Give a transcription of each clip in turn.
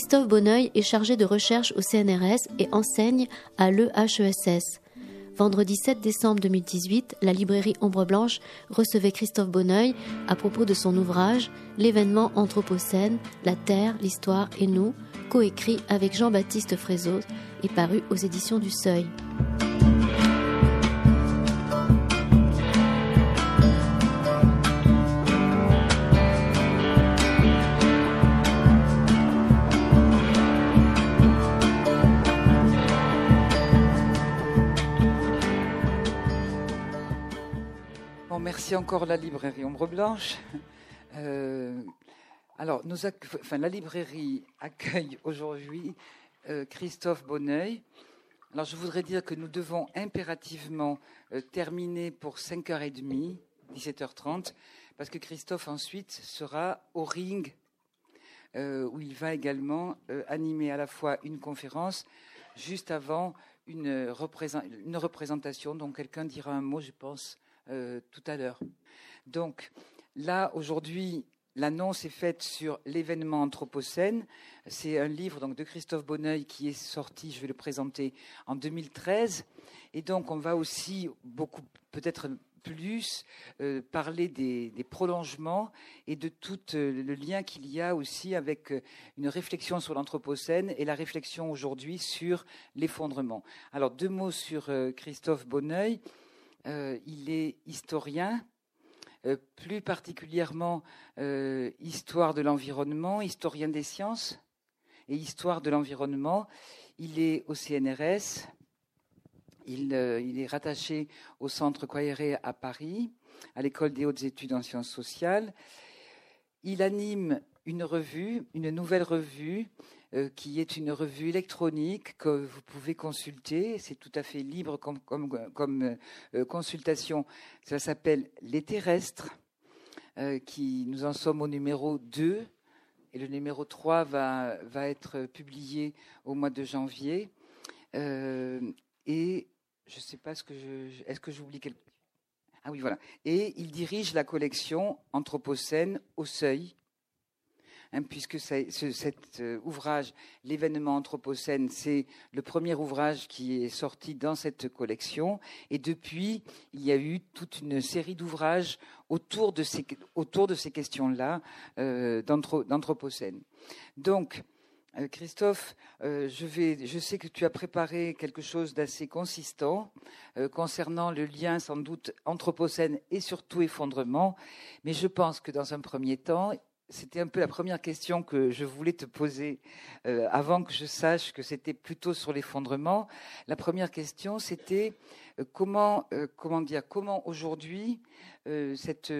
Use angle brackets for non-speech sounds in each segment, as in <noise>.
Christophe Bonneuil est chargé de recherche au CNRS et enseigne à l'EHESS. Vendredi 7 décembre 2018, la librairie Ombre Blanche recevait Christophe Bonneuil à propos de son ouvrage L'événement Anthropocène, la Terre, l'Histoire et nous, coécrit avec Jean-Baptiste Frézot et paru aux éditions du Seuil. Merci encore la librairie Ombre Blanche. <laughs> Euh, alors, la librairie accueille aujourd'hui euh, Christophe Bonneuil. Alors, je voudrais dire que nous devons impérativement euh, terminer pour 5h30, 17h30, parce que Christophe ensuite sera au ring, où il va également animer à la fois une conférence juste avant une, représentation. Donc, quelqu'un dira un mot, je pense, euh, tout à l'heure. Donc là, aujourd'hui, l'annonce est faite sur l'événement Anthropocène. C'est un livre donc, de Christophe Bonneuil qui est sorti, je vais le présenter, en 2013. Et donc, on va aussi beaucoup, peut-être plus, euh, parler des, prolongements et de tout euh, le lien qu'il y a aussi avec une réflexion sur l'Anthropocène et la réflexion aujourd'hui sur l'effondrement. Alors, deux mots sur Christophe Bonneuil. Euh, il est historien, euh, plus particulièrement euh, histoire de l'environnement, historien des sciences et histoire de l'environnement. Il est au CNRS, il, est rattaché au centre Coiré à Paris, à l'école des hautes études en sciences sociales. Il anime une revue, une nouvelle revue euh, qui est une revue électronique que vous pouvez consulter. C'est tout à fait libre comme, euh, consultation. Ça s'appelle Les Terrestres, euh, qui nous en sommes au numéro 2. Et le numéro 3 va, être publié au mois de janvier. et je ne sais pas ce que. Est-ce que j'oublie quelque ah oui, voilà. Et il dirige la collection Anthropocène au Seuil, Hein, puisque cet euh, ouvrage, l'événement Anthropocène, c'est le premier ouvrage qui est sorti dans cette collection. Et depuis, il y a eu toute une série d'ouvrages autour de ces, questions-là euh, d'Anthropocène. Donc, euh, Christophe, je sais que tu as préparé quelque chose d'assez consistant concernant le lien sans doute anthropocène et surtout effondrement, mais je pense que dans un premier temps, c'était un peu la première question que je voulais te poser euh, avant que je sache que c'était plutôt sur l'effondrement. La première question, c'était euh, comment, euh, comment dire, comment aujourd'hui cette,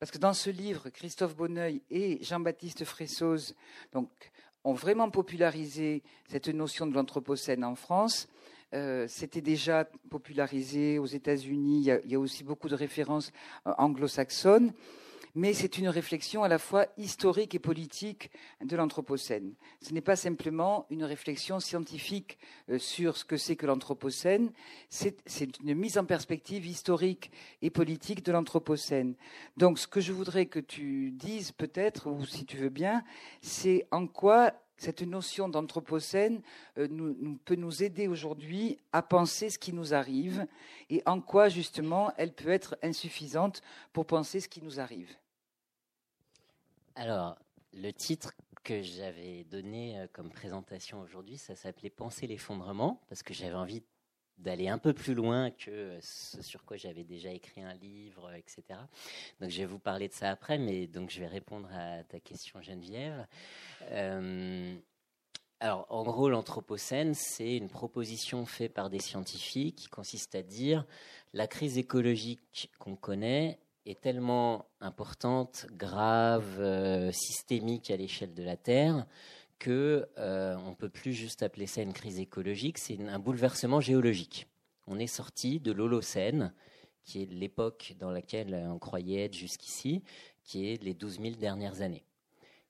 parce que dans ce livre, Christophe Bonneuil et Jean-Baptiste Fressoz, ont vraiment popularisé cette notion de l'anthropocène en France. c'était déjà popularisé aux États-Unis. Il, y a aussi beaucoup de références anglo-saxonnes mais c'est une réflexion à la fois historique et politique de l'Anthropocène. Ce n'est pas simplement une réflexion scientifique euh, sur ce que c'est que l'Anthropocène, c'est une mise en perspective historique et politique de l'Anthropocène. Donc ce que je voudrais que tu dises peut-être, ou si tu veux bien, c'est en quoi cette notion d'anthropocène euh, peut nous aider aujourd'hui à penser ce qui nous arrive et en quoi justement elle peut être insuffisante pour penser ce qui nous arrive. Alors, le titre que j'avais donné euh, comme présentation aujourd'hui, ça s'appelait Penser l'effondrement, parce que j'avais envie d'aller un peu plus loin que ce sur quoi j'avais déjà écrit un livre, etc. Donc je vais vous parler de ça après, mais donc je vais répondre à ta question Geneviève. Euh, alors en gros, l'Anthropocène, c'est une proposition faite par des scientifiques qui consiste à dire la crise écologique qu'on connaît, est tellement importante, grave, euh, systémique à l'échelle de la Terre que euh, on peut plus juste appeler ça une crise écologique, c'est un bouleversement géologique. On est sorti de l'Holocène, qui est l'époque dans laquelle on croyait être jusqu'ici, qui est les 12 000 dernières années.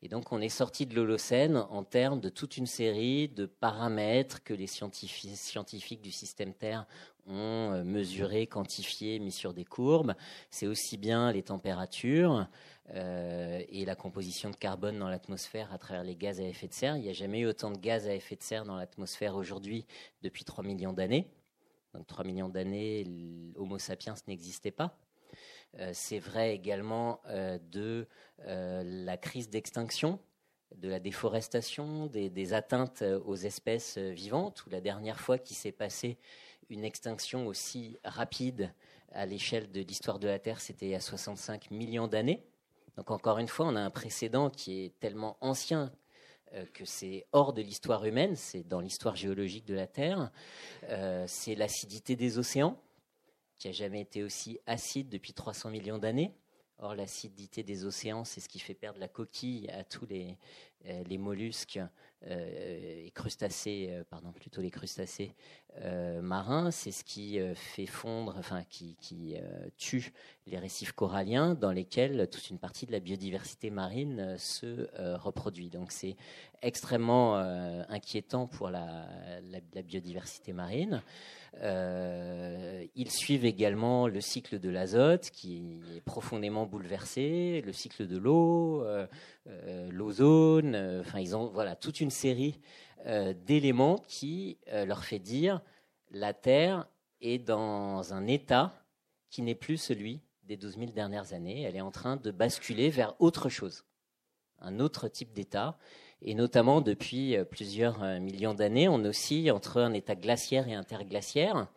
Et donc on est sorti de l'Holocène en termes de toute une série de paramètres que les scientifiques du système Terre ont euh, mesurés, quantifiés, mis sur des courbes. C'est aussi bien les températures euh, et la composition de carbone dans l'atmosphère à travers les gaz à effet de serre. Il n'y a jamais eu autant de gaz à effet de serre dans l'atmosphère aujourd'hui depuis 3 millions d'années. Donc 3 millions d'années, l'Homo sapiens n'existait pas. Euh, c'est vrai également euh, de euh, la crise d'extinction, de la déforestation, des, atteintes aux espèces vivantes, la dernière fois qu'il s'est passé une extinction aussi rapide à l'échelle de l'histoire de la Terre, c'était il y a 65 millions d'années. Donc encore une fois, on a un précédent qui est tellement ancien que c'est hors de l'histoire humaine, c'est dans l'histoire géologique de la Terre. c'est l'acidité des océans qui n'a jamais été aussi acide depuis 300 millions d'années. Or, l'acidité des océans, c'est ce qui fait perdre la coquille à tous les, euh, mollusques euh, et crustacés, euh, pardon, plutôt les crustacés marins. C'est ce qui fait fondre, enfin, qui, qui tue les récifs coralliens dans lesquels toute une partie de la biodiversité marine se reproduit. Donc, c'est extrêmement inquiétant pour la, biodiversité marine. Euh, ils suivent également le cycle de l'azote qui est profondément bouleversé, le cycle de l'eau, euh, euh, l'ozone. Enfin, ils ont voilà toute une série d'éléments qui leur fait dire la Terre est dans un état qui n'est plus celui des 12 000 dernières années. Elle est en train de basculer vers autre chose, un autre type d'état. Et notamment depuis euh, plusieurs euh, millions d'années, on oscille entre un état glaciaire et interglaciaire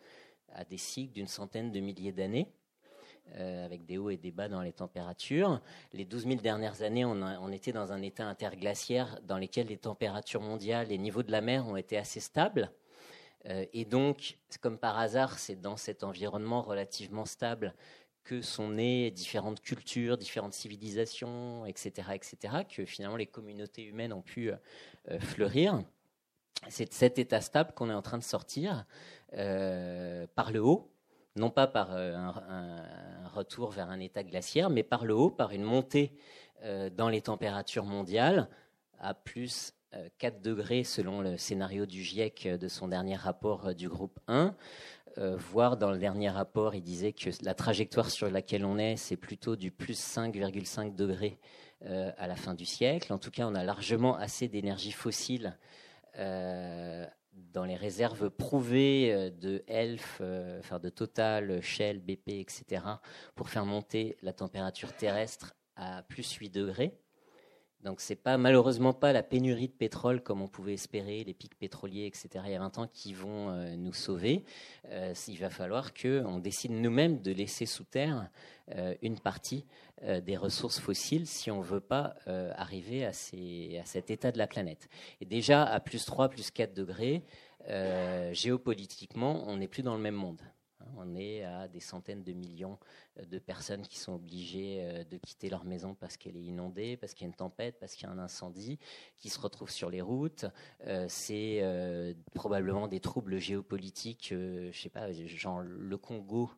à des cycles d'une centaine de milliers d'années. Euh, avec des hauts et des bas dans les températures. Les 12 000 dernières années, on, était dans un état interglaciaire dans lequel les températures mondiales, les niveaux de la mer ont été assez stables. et donc, comme par hasard, c'est dans cet environnement relativement stable que sont nées différentes cultures, différentes civilisations, etc., etc., que finalement les communautés humaines ont pu euh, fleurir. C'est de cet état stable qu'on est en train de sortir euh, par le haut, non pas par euh, un, retour vers un état glaciaire, mais par le haut, par une montée dans les températures mondiales à plus 4 degrés selon le scénario du GIEC de son dernier rapport du groupe 1. Euh, voir dans le dernier rapport, il disait que la trajectoire sur laquelle on est, c'est plutôt du plus 5,5 degrés euh, à la fin du siècle. En tout cas, on a largement assez d'énergie fossile euh, dans les réserves prouvées de ELF, enfin de Total, Shell, BP, etc., pour faire monter la température terrestre à plus 8 degrés. Donc c'est pas malheureusement pas la pénurie de pétrole comme on pouvait espérer, les pics pétroliers, etc. Il y a 20 ans qui vont euh, nous sauver. Euh, il va falloir qu'on décide nous-mêmes de laisser sous terre euh, une partie des ressources fossiles si on veut pas arriver à, à, cet état de la planète. Et déjà à plus 3, plus 4 degrés, géopolitiquement, on n'est plus dans le même monde. On est à des centaines de millions euh, de personnes qui sont obligées euh, de quitter leur maison parce qu'elle est inondée, parce qu'il y a une tempête, parce qu'il y a un incendie, qui se retrouvent sur les routes. Euh, c'est probablement des troubles géopolitiques, je sais pas, genre le Congo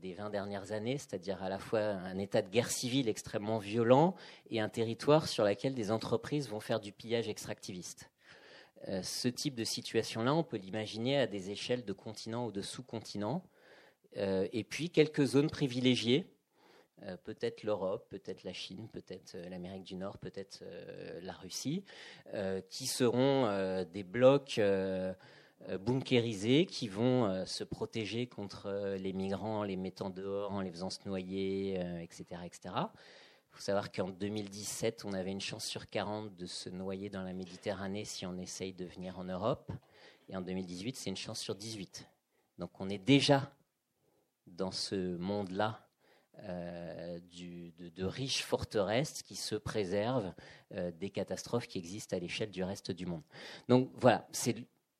des 20 dernières années, c'est-à-dire à la fois un état de guerre civile extrêmement violent et un territoire sur lequel des entreprises vont faire du pillage extractiviste. Euh, ce type de situation-là, on peut l'imaginer à des échelles de continents ou de sous-continents. Euh, et puis quelques zones privilégiées, euh, peut-être l'Europe, peut-être la Chine, peut-être l'Amérique du Nord, peut-être la Russie, qui seront des blocs bunkérisés qui vont se protéger contre les migrants en les mettant dehors, en les faisant se noyer, etc., etc. Faut savoir qu'en 2017, on avait une chance sur 40 de se noyer dans la Méditerranée si on essaye de venir en Europe. Et en 2018, c'est une chance sur 18. Donc on est déjà dans ce monde-là euh, de, riches forteresses qui se préservent euh, des catastrophes qui existent à l'échelle du reste du monde. Donc voilà, c'est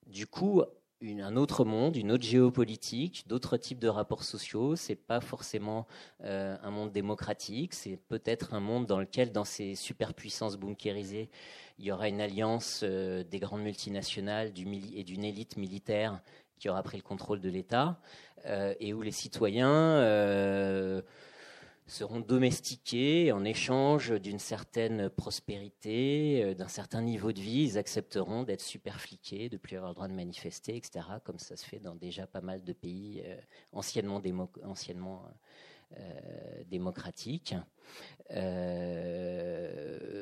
du coup un autre monde, une autre géopolitique, d'autres types de rapports sociaux. C'est pas forcément euh, un monde démocratique. C'est peut-être un monde dans lequel, dans ces superpuissances bunkérisées, il y aura une alliance euh, des grandes multinationales et d'une élite militaire qui aura pris le contrôle de l'État euh, et où les citoyens seront domestiqués en échange d'une certaine prospérité, euh, d'un certain niveau de vie. Ils accepteront d'être super fliqués, de plus avoir le droit de manifester, etc., comme ça se fait dans déjà pas mal de pays euh, anciennement euh, démocratiques.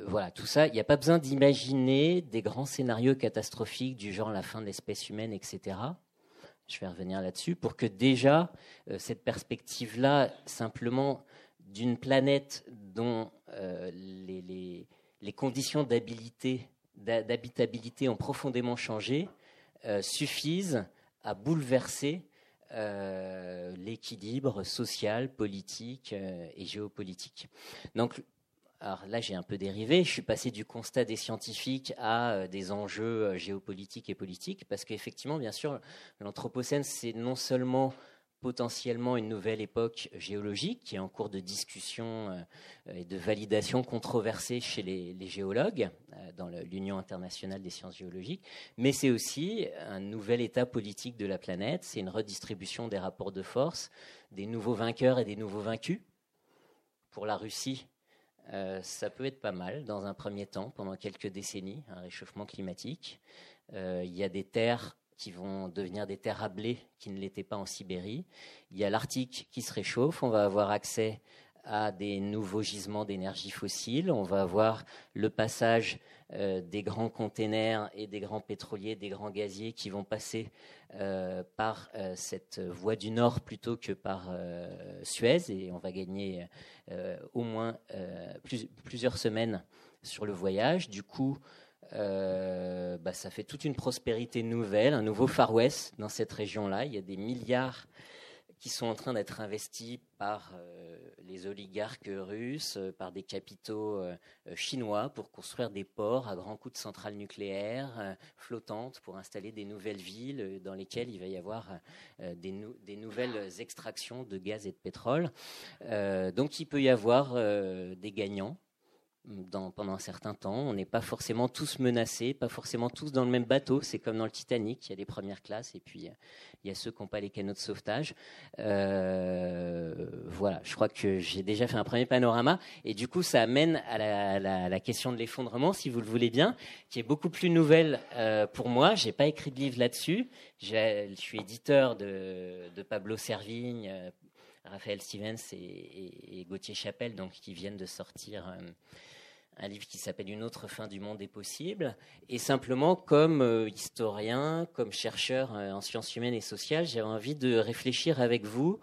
voilà, tout ça, il n'y a pas besoin d'imaginer des grands scénarios catastrophiques du genre la fin de l'espèce humaine, etc je vais revenir là-dessus, pour que déjà cette perspective-là, simplement d'une planète dont euh, les, conditions d'habitabilité ont profondément changé euh, suffisent à bouleverser euh, l'équilibre social, politique et géopolitique. Donc, là, j'ai un peu dérivé. Je suis passé du constat des scientifiques à des enjeux géopolitiques et politiques, parce qu'effectivement, bien sûr, l'Anthropocène, c'est non seulement potentiellement une nouvelle époque géologique qui est en cours de discussion euh, et de validation controversée chez les, géologues euh, dans l'Union internationale des sciences géologiques, mais c'est aussi un nouvel état politique de la planète, c'est une redistribution des rapports de force, des nouveaux vainqueurs et des nouveaux vaincus. Pour la Russie, euh, ça peut être pas mal dans un premier temps, pendant quelques décennies, un réchauffement climatique. il y a des terres qui vont devenir des terres à blé qui ne l'étaient pas en Sibérie. Il y a l'Arctique qui se réchauffe, on va avoir accès à des nouveaux gisements d'énergie fossile, on va avoir le passage euh, des grands containers et des grands pétroliers, des grands gaziers qui vont passer euh, par euh, cette voie du Nord plutôt que par Suez, et on va gagner au moins plusieurs semaines sur le voyage. Du coup, euh, bah, ça fait toute une prospérité nouvelle, un nouveau Far West dans cette région-là. Il y a des milliards qui sont en train d'être investis par euh, les oligarques russes, euh, par des capitaux chinois pour construire des ports à grands coups de centrales nucléaires flottantes pour installer des nouvelles villes dans lesquelles il va y avoir des, des, nouvelles extractions de gaz et de pétrole. donc il peut y avoir des gagnants pendant un certain temps. On n'est pas forcément tous menacés, pas forcément tous dans le même bateau. C'est comme dans le Titanic, il y a des premières classes et puis il y a ceux qui n'ont pas les canaux de sauvetage. Euh, voilà, je crois que j'ai déjà fait un premier panorama et du coup ça amène à la, question de l'effondrement, si vous le voulez bien, qui est beaucoup plus nouvelle euh, pour moi. J'ai pas écrit de livre là-dessus. Je suis éditeur de, Pablo Servigne. Euh, Raphaël Stevens et, Gauthier Chapelle, donc qui viennent de sortir un livre qui s'appelle Une autre fin du monde est possible. Et simplement, comme euh, historien, comme chercheur euh, en sciences humaines et sociales, j'ai envie de réfléchir avec vous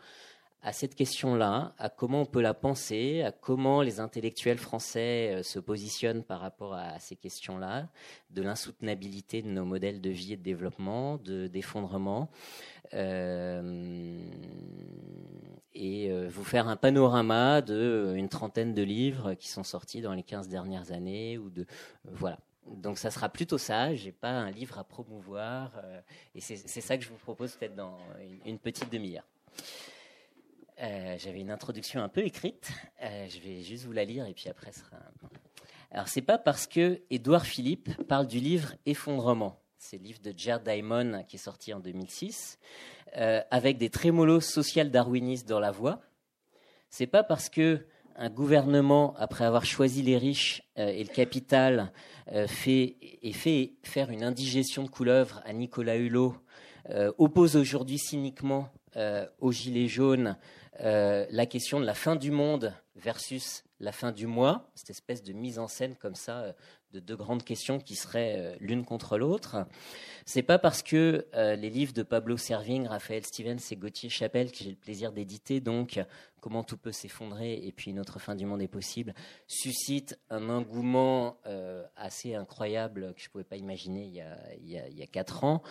à cette question-là, à comment on peut la penser, à comment les intellectuels français euh, se positionnent par rapport à ces questions-là, de l'insoutenabilité de nos modèles de vie et de développement, de d'effondrement, euh, et euh, vous faire un panorama de une trentaine de livres qui sont sortis dans les 15 dernières années ou de voilà. Donc ça sera plutôt ça. J'ai pas un livre à promouvoir, et c'est ça que je vous propose peut-être dans une petite demi-heure. Euh, j'avais une introduction un peu écrite. Euh, je vais juste vous la lire et puis après sera. Alors c'est pas parce que Édouard Philippe parle du livre Effondrement. C'est le livre de Jared Diamond qui est sorti en 2006, euh, avec des trémolos social-darwinistes dans la voix. C'est pas parce que un gouvernement, après avoir choisi les riches et le capital, fait, et fait faire une indigestion de couleuvre à Nicolas Hulot, oppose aujourd'hui cyniquement aux Gilets jaunes euh, la question de la fin du monde versus la fin du mois, cette espèce de mise en scène comme ça euh, de deux grandes questions qui seraient euh, l'une contre l'autre. C'est pas parce que les livres de Pablo Servigne, Raphaël Stevens et Gauthier Chapelle, que j'ai le plaisir d'éditer, donc Comment tout peut s'effondrer et puis Une autre fin du monde est possible, suscitent un engouement assez incroyable que je pouvais pas imaginer il y a, il y a, quatre ans,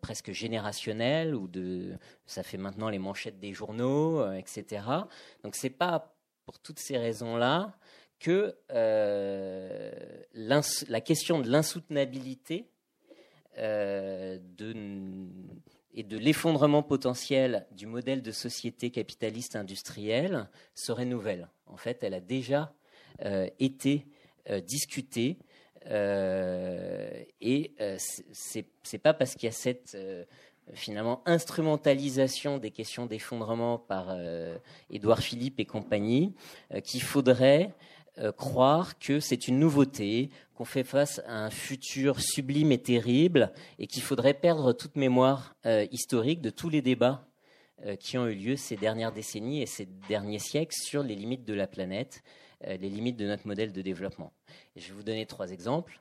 presque générationnel, ou de, ça fait maintenant les manchettes des journaux, etc. Donc c'est pas pour toutes ces raisons-là que euh, la question de l'insoutenabilité euh, et de l'effondrement potentiel du modèle de société capitaliste industrielle serait nouvelle. En fait, elle a déjà euh, été discutée et c'est pas parce qu'il y a cette finalement instrumentalisation des questions d'effondrement par Édouard Philippe et compagnie, qu'il faudrait croire que c'est une nouveauté, qu'on fait face à un futur sublime et terrible, et qu'il faudrait perdre toute mémoire historique de tous les débats qui ont eu lieu ces dernières décennies et ces derniers siècles sur les limites de la planète, les limites de notre modèle de développement. je vais vous donner trois exemples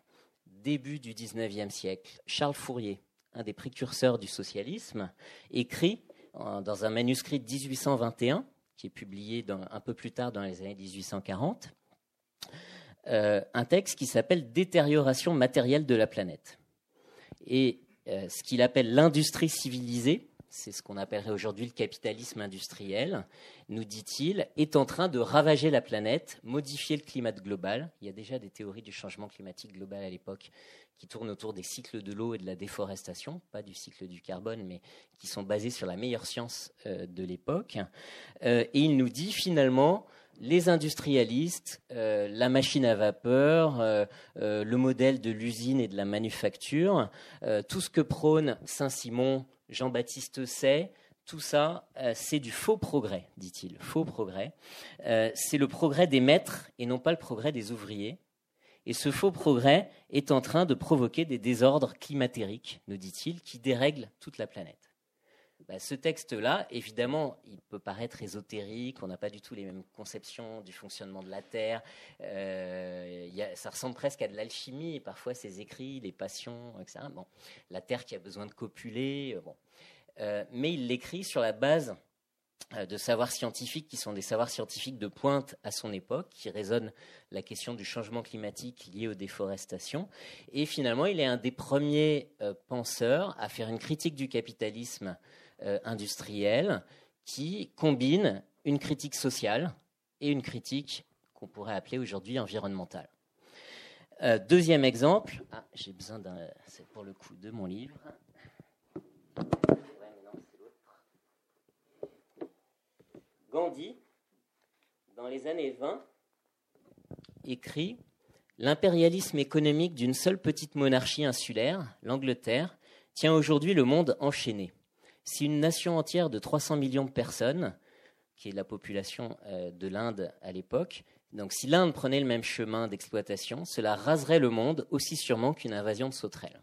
début du XIXe siècle, Charles Fourier, un des précurseurs du socialisme, écrit dans un manuscrit de 1821, qui est publié un peu plus tard dans les années 1840, euh, un texte qui s'appelle Détérioration matérielle de la planète. Et euh, ce qu'il appelle l'industrie civilisée, c'est ce qu'on appellerait aujourd'hui le capitalisme industriel, nous dit-il, est en train de ravager la planète, modifier le climat global. Il y a déjà des théories du changement climatique global à l'époque qui tournent autour des cycles de l'eau et de la déforestation, pas du cycle du carbone, mais qui sont basés sur la meilleure science euh, de l'époque. Et il nous dit finalement, les industrialistes, euh, la machine à vapeur, le modèle de l'usine et de la manufacture, tout ce que prône Saint-Simon, Jean-Baptiste Say, tout ça, euh, c'est du faux progrès, dit-il. Faux progrès. Euh, c'est le progrès des maîtres et non pas le progrès des ouvriers. Et ce faux progrès est en train de provoquer des désordres climatériques, nous dit-il, qui dérèglent toute la planète. Bah, ce texte-là, évidemment, il peut paraître ésotérique, on n'a pas du tout les mêmes conceptions du fonctionnement de la Terre. Euh, ça ressemble presque à de l'alchimie, et parfois ses écrits, les passions, etc. Bon, la Terre qui a besoin de copuler. Euh, bon. Euh, mais il l'écrit sur la base de savoirs scientifiques qui sont des savoirs scientifiques de pointe à son époque, qui résonnent la question du changement climatique lié aux déforestations. Et finalement, il est un des premiers penseurs à faire une critique du capitalisme euh, industrielle qui combine une critique sociale et une critique qu'on pourrait appeler aujourd'hui environnementale. Euh, deuxième exemple, ah, j'ai besoin d'un, c'est pour le coup de mon livre. Gandhi, dans les années 20, écrit L'impérialisme économique d'une seule petite monarchie insulaire, l'Angleterre, tient aujourd'hui le monde enchaîné. Si une nation entière de 300 millions de personnes, qui est la population euh, de l'Inde à l'époque, donc si l'Inde prenait le même chemin d'exploitation, cela raserait le monde aussi sûrement qu'une invasion de sauterelles.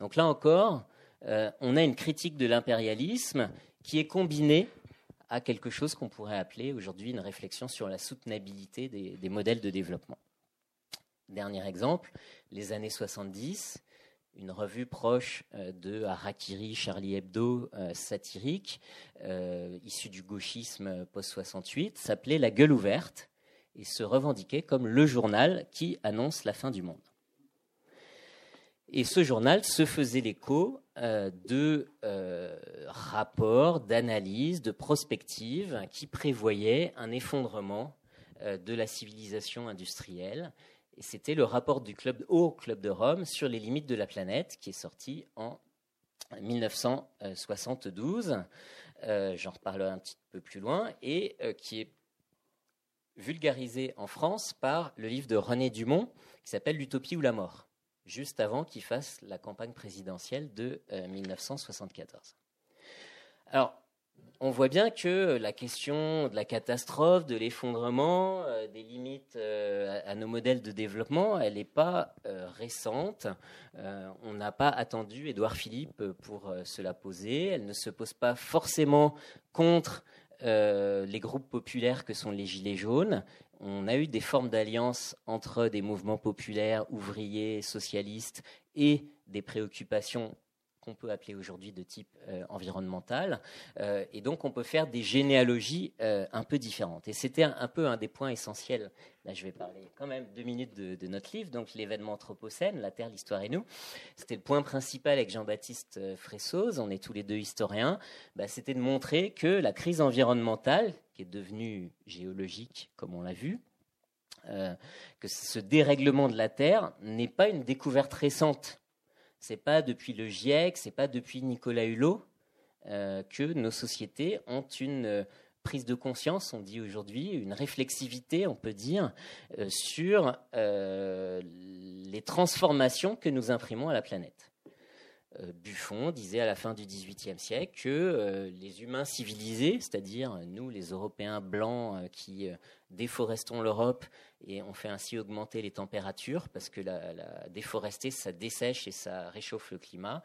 Donc là encore, euh, on a une critique de l'impérialisme qui est combinée à quelque chose qu'on pourrait appeler aujourd'hui une réflexion sur la soutenabilité des modèles de développement. Dernier exemple, les années 70, une revue proche euh, de Harakiri, Charlie Hebdo, euh, satirique, euh, issue du gauchisme post-68, s'appelait La Gueule ouverte et se revendiquait comme le journal qui annonce la fin du monde. Et ce journal se faisait l'écho de rapports, d'analyses, de prospectives qui prévoyaient un effondrement de la civilisation industrielle et c'était le rapport du club, au Club de Rome sur les limites de la planète qui est sorti en 1972. Euh, j'en reparlerai un petit peu plus loin et euh, qui est vulgarisé en France par le livre de René Dumont qui s'appelle L'utopie ou la mort, juste avant qu'il fasse la campagne présidentielle de 1974. Euh, Alors, on voit bien que la question de la catastrophe, de l'effondrement, euh, des limites euh, à, nos modèles de développement, elle n'est pas euh, récente. on n'a pas attendu Édouard Philippe pour se la poser. Elle ne se pose pas forcément contre les groupes populaires que sont les Gilets jaunes. On a eu des formes d'alliance entre des mouvements populaires, ouvriers, socialistes et des préoccupations qu'on peut appeler aujourd'hui de type euh, environnemental. Euh, et donc, on peut faire des généalogies euh, un peu différentes. Et c'était un, peu un des points essentiels. Là, je vais parler quand même deux minutes de, notre livre, donc l'événement Anthropocène, la Terre, l'histoire et nous. C'était le point principal avec Jean-Baptiste Fressoz, on est tous les deux historiens. Bah, c'était de montrer que la crise environnementale, qui est devenue géologique, comme on l'a vu, que ce dérèglement de la Terre n'est pas une découverte récente c'est pas depuis le GIEC, c'est pas depuis Nicolas Hulot euh, que nos sociétés ont une euh, prise de conscience, on dit aujourd'hui, une réflexivité, on peut dire, euh, sur les transformations que nous imprimons à la planète. Buffon disait à la fin du XVIIIe siècle que les humains civilisés, c'est-à-dire nous, les Européens blancs qui déforestons l'Europe et on fait ainsi augmenter les températures parce que la, déforester, ça dessèche et ça réchauffe le climat,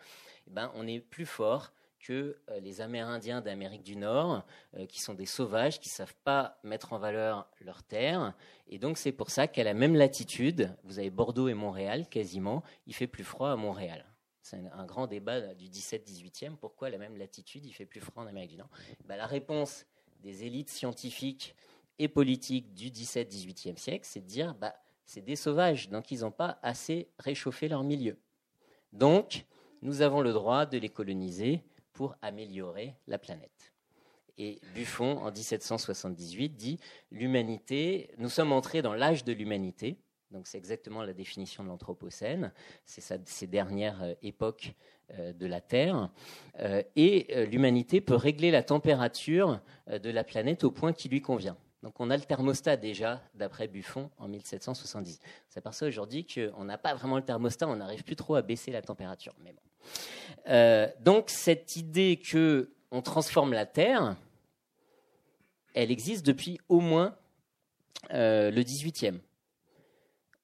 eh ben, on est plus fort que euh, les Amérindiens d'Amérique du Nord, euh, qui sont des sauvages, qui ne savent pas mettre en valeur leurs terres. Et donc c'est pour ça qu'à la même latitude, vous avez Bordeaux et Montréal quasiment, il fait plus froid à Montréal. C'est un grand débat du 17-18e. Pourquoi la même latitude, il fait plus froid en Amérique du Nord? Ben, La réponse des élites scientifiques et politiques du 17-18e siècle, c'est de dire bah, c'est des sauvages, donc ils n'ont pas assez réchauffé leur milieu. Donc, nous avons le droit de les coloniser pour améliorer la planète. Et Buffon, en 1778, dit l'humanité, nous sommes entrés dans l'âge de l'humanité. C'est exactement la définition de l'Anthropocène. C'est ces dernières euh, époques euh, de la Terre. Euh, et l'humanité peut régler la température de la planète au point qui lui convient. Donc on a le thermostat déjà, d'après Buffon, en 1770. On s'aperçoit aujourd'hui qu'on n'a pas vraiment le thermostat, on n'arrive plus trop à baisser la température. Mais donc cette idée que on transforme la Terre, elle existe depuis au moins le 18e.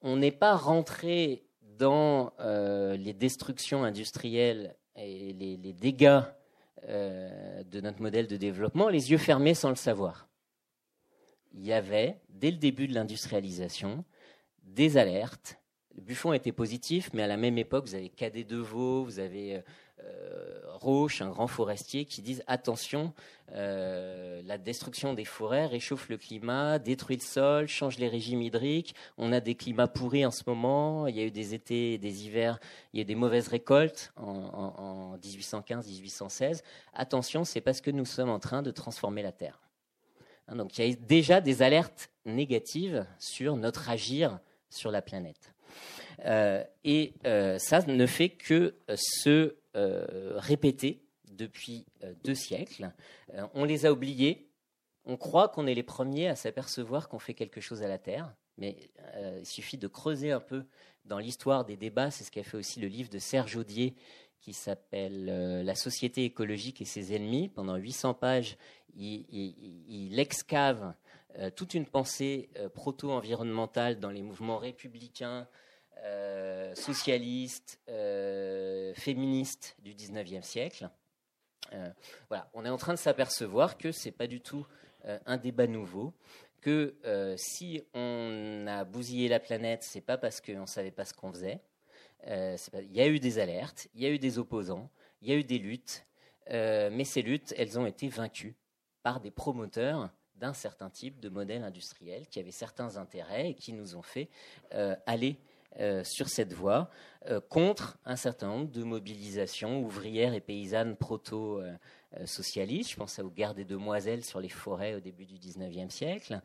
On n'est pas rentré dans euh, les destructions industrielles et les, dégâts de notre modèle de développement les yeux fermés sans le savoir. Il y avait, dès le début de l'industrialisation, des alertes Buffon était positif, mais à la même époque, vous avez Cadet Deveau, vous avez euh, Roche, un grand forestier, qui disent attention, euh, la destruction des forêts réchauffe le climat, détruit le sol, change les régimes hydriques. On a des climats pourris en ce moment. Il y a eu des étés, des hivers, il y a eu des mauvaises récoltes en, en 1815-1816. Attention, c'est parce que nous sommes en train de transformer la Terre. Hein, donc il y a déjà des alertes négatives sur notre agir sur la planète. Euh, et ça ne fait que se répéter depuis deux siècles. on les a oubliés. On croit qu'on est les premiers à s'apercevoir qu'on fait quelque chose à la Terre, mais il suffit de creuser un peu dans l'histoire des débats. C'est ce qu'a fait aussi le livre de Serge Audier qui s'appelle La société écologique et ses ennemis. Pendant 800 pages, il, il excave toute une pensée proto-environnementale dans les mouvements républicains, euh, socialiste, euh, féministe du 19e siècle. Euh, voilà, on est en train de s'apercevoir que ce n'est pas du tout un débat nouveau, que si on a bousillé la planète, c'est pas parce qu'on ne savait pas ce qu'on faisait. il y a eu des alertes, il y a eu des opposants, il y a eu des luttes, mais ces luttes, elles ont été vaincues par des promoteurs d'un certain type de modèle industriel qui avaient certains intérêts et qui nous ont fait aller euh, sur cette voie euh, contre un certain nombre de mobilisations ouvrières et paysannes proto- euh, socialiste, je pense aux guerres des demoiselles sur les forêts au début du XIXe siècle,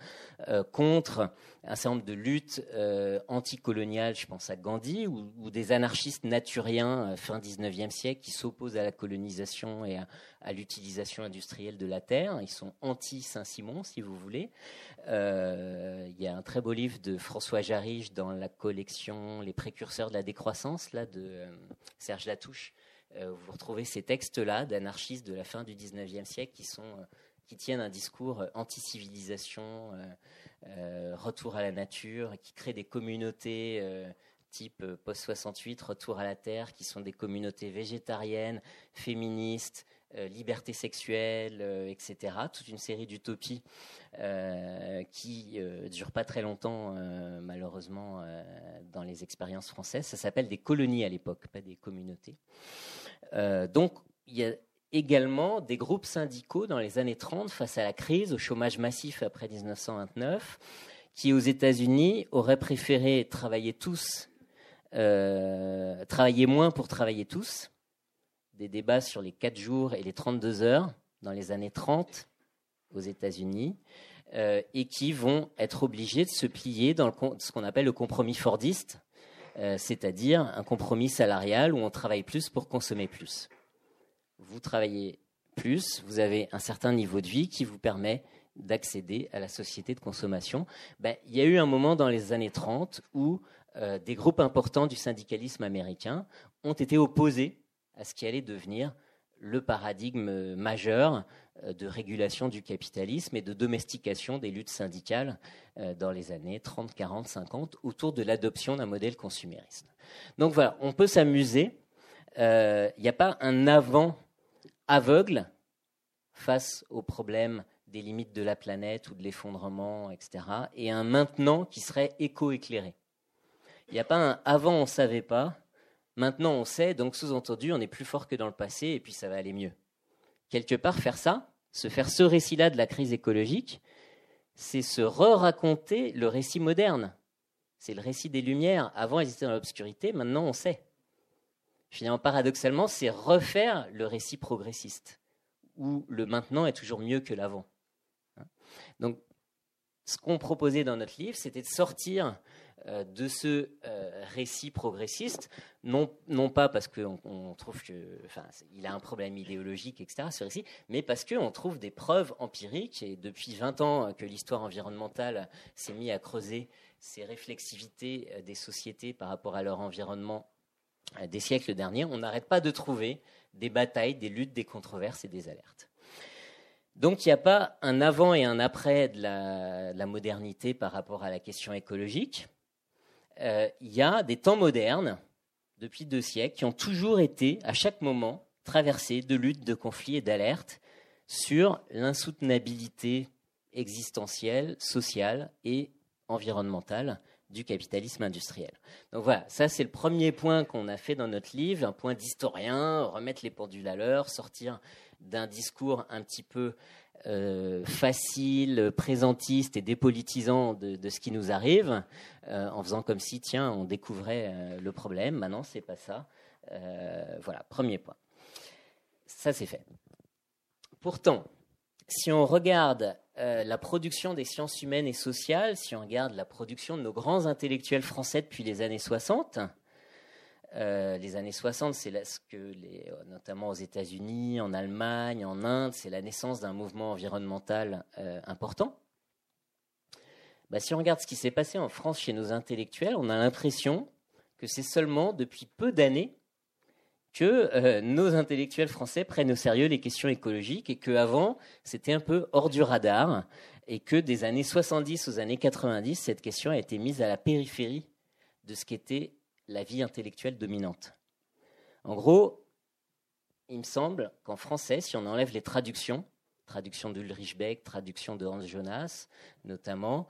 euh, contre un certain nombre de luttes euh, anticoloniales, je pense à Gandhi, ou, des anarchistes naturiens fin XIXe siècle qui s'opposent à la colonisation et à, l'utilisation industrielle de la terre. Ils sont anti-Saint-Simon, si vous voulez. Il y a un très beau livre de François Jarige dans la collection Les précurseurs de la décroissance, là, de Serge Latouche, euh, vous retrouvez ces textes-là d'anarchistes de la fin du 19e siècle qui, sont, euh, qui tiennent un discours euh, anti-civilisation, retour à la nature, qui créent des communautés type post-68, retour à la terre, qui sont des communautés végétariennes, féministes, liberté sexuelle, etc. Toute une série d'utopies qui ne durent pas très longtemps, malheureusement, dans les expériences françaises. Ça s'appelle des colonies à l'époque, pas des communautés. Euh, donc, il y a également des groupes syndicaux dans les années 30 face à la crise, au chômage massif après 1929, qui aux États-Unis auraient préféré travailler tous, euh, travailler moins pour travailler tous. Des débats sur les 4 jours et les 32 heures dans les années 30 aux États-Unis. Euh, et qui vont être obligés de se plier dans ce qu'on appelle le compromis fordiste, euh, c'est-à-dire un compromis salarial où on travaille plus pour consommer plus. Vous travaillez plus, vous avez un certain niveau de vie qui vous permet d'accéder à la société de consommation. Ben, il y a eu un moment dans les années 30 où euh, des groupes importants du syndicalisme américain ont été opposés à ce qui allait devenir le paradigme majeur de régulation du capitalisme et de domestication des luttes syndicales euh, dans les années 30, 40, 50 autour de l'adoption d'un modèle consumériste. Donc voilà, on peut s'amuser. Euh, il n'y a pas un avant aveugle face aux problèmes des limites de la planète ou de l'effondrement, etc., et un maintenant qui serait éco-éclairé. Il n'y a pas un avant on ne savait pas, maintenant on sait, donc sous-entendu on est plus fort que dans le passé et puis ça va aller mieux. Quelque part, faire ça, se faire ce récit-là de la crise écologique, c'est se re-raconter le récit moderne. C'est le récit des Lumières. Avant, elles étaient dans l'obscurité, maintenant on sait. Finalement, paradoxalement, c'est refaire le récit progressiste, où le maintenant est toujours mieux que l'avant. Donc, ce qu'on proposait dans notre livre, c'était de sortir de ce euh, récit progressiste, non, non pas parce qu'on trouve qu'il a un problème idéologique, etc., ce récit, mais parce qu'on trouve des preuves empiriques, et depuis 20 ans que l'histoire environnementale s'est mise à creuser ces réflexivités euh, des sociétés par rapport à leur environnement des siècles derniers, on n'arrête pas de trouver des batailles, des luttes, des controverses et des alertes. Donc il n'y a pas un avant et un après de la, modernité par rapport à la question écologique. Euh, il y a des temps modernes, depuis deux siècles, qui ont toujours été, à chaque moment, traversés de luttes, de conflits et d'alertes sur l'insoutenabilité existentielle, sociale et environnementale du capitalisme industriel. Donc voilà, ça c'est le premier point qu'on a fait dans notre livre, un point d'historien, remettre les pendules à l'heure, sortir d'un discours un petit peu euh, facile, présentiste et dépolitisant de, ce qui nous arrive, euh, en faisant comme si, tiens, on découvrait euh, le problème. Maintenant, c'est pas ça. voilà, premier point. Ça, c'est fait. Pourtant, si on regarde la production des sciences humaines et sociales, si on regarde la production de nos grands intellectuels français depuis les années 60, euh, les années 60, c'est ce que, les, notamment aux États-Unis, en Allemagne, en Inde, c'est la naissance d'un mouvement environnemental euh, important. Bah, si on regarde ce qui s'est passé en France chez nos intellectuels, on a l'impression que c'est seulement depuis peu d'années que euh, nos intellectuels français prennent au sérieux les questions écologiques et qu'avant, c'était un peu hors du radar et que des années 70 aux années 90, cette question a été mise à la périphérie de ce qu'était la vie intellectuelle dominante. En gros, il me semble qu'en français, si on enlève les traductions, traduction d'Ulrich Beck, traduction de Hans Jonas notamment,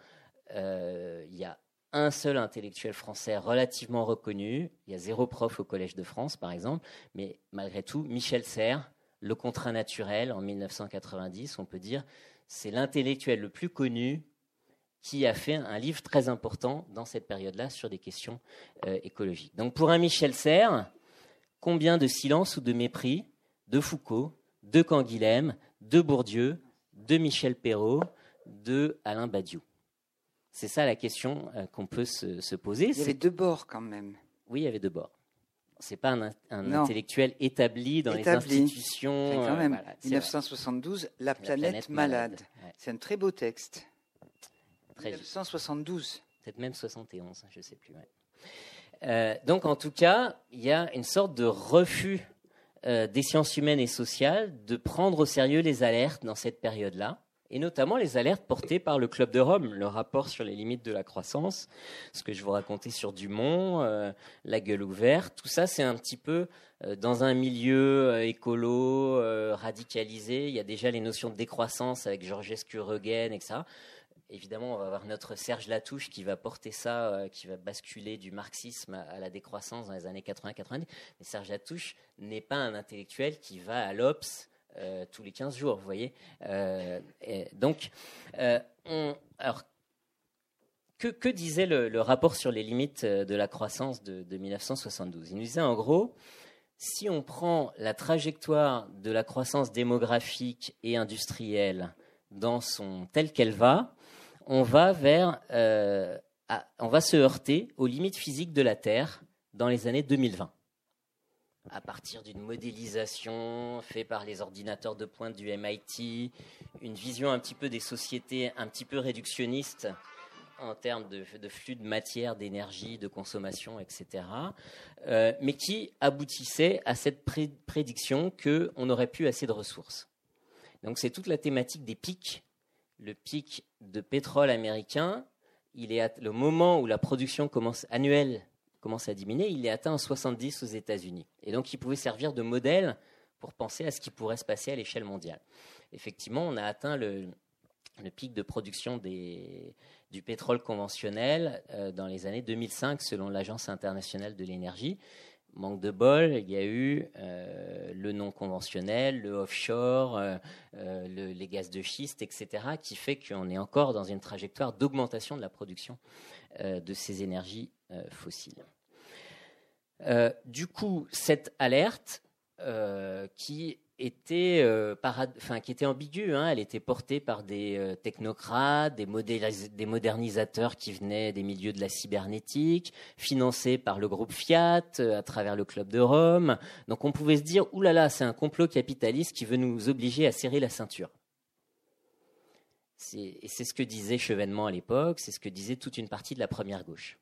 euh, il y a un seul intellectuel français relativement reconnu, il y a zéro prof au Collège de France par exemple, mais malgré tout, Michel Serres, Le contrat naturel en 1990, on peut dire, c'est l'intellectuel le plus connu qui a fait un livre très important dans cette période-là sur des questions euh, écologiques. Donc pour un Michel Serres, combien de silence ou de mépris de Foucault, de Canguilhem, de Bourdieu, de Michel Perrault, de Alain Badiou? C'est ça la question euh, qu'on peut se, poser. Il y avait deux bords quand même. Oui, il y avait deux bords. C'est pas un, intellectuel établi dans les institutions. Quand même. 1972, euh, La, planète, malade. C'est un très beau texte. 1972. Peut-être même 71, je ne sais plus. Euh, donc, en tout cas, il y a une sorte de refus euh, des sciences humaines et sociales de prendre au sérieux les alertes dans cette période-là, et notamment les alertes portées par le Club de Rome, le rapport sur les limites de la croissance, ce que je vous racontais sur Dumont, euh, la gueule ouverte, tout ça, c'est un petit peu dans un milieu écolo radicalisé. Il y a déjà les notions de décroissance avec Georgescu, Regen, etc évidemment, on va avoir notre Serge Latouche qui va porter ça, euh, qui va basculer du marxisme à, la décroissance dans les années 80-90. Mais Serge Latouche n'est pas un intellectuel qui va à l'Obs euh, tous les 15 jours, vous voyez. Euh, donc, alors, que, disait le, rapport sur les limites de la croissance de, de 1972 Il nous disait en gros, si on prend la trajectoire de la croissance démographique et industrielle dans son telle qu'elle va, on va vers, euh, on va se heurter aux limites physiques de la Terre dans les années 2020 à partir d'une modélisation faite par les ordinateurs de pointe du MIT, une vision un petit peu des sociétés un petit peu réductionniste en termes de, flux de matière, d'énergie, de consommation, etc., euh, mais qui aboutissait à cette prédiction qu'on n'aurait plus assez de ressources. Donc c'est toute la thématique des pics. Le pic de pétrole américain, il est le moment où la production commence, annuelle commence à diminuer, il est atteint en 70 aux États-Unis. Et donc il pouvait servir de modèle pour penser à ce qui pourrait se passer à l'échelle mondiale. Effectivement, on a atteint le, pic de production du pétrole conventionnel euh, dans les années 2005 selon l'Agence internationale de l'énergie. Manque de bol, il y a eu euh, le non conventionnel, le offshore, euh, les gaz de schiste, etc., qui fait qu'on est encore dans une trajectoire d'augmentation de la production de ces énergies fossiles. du coup, cette alerte qui était, euh, qui était ambiguë. Hein. Elle était portée par des euh, technocrates, des, modernisateurs qui venaient des milieux de la cybernétique, financés par le groupe Fiat euh, à travers le Club de Rome. Donc on pouvait se dire, oulala, c'est un complot capitaliste qui veut nous obliger à serrer la ceinture. Et c'est ce que disait Chevènement à l'époque, c'est ce que disait toute une partie de la première gauche.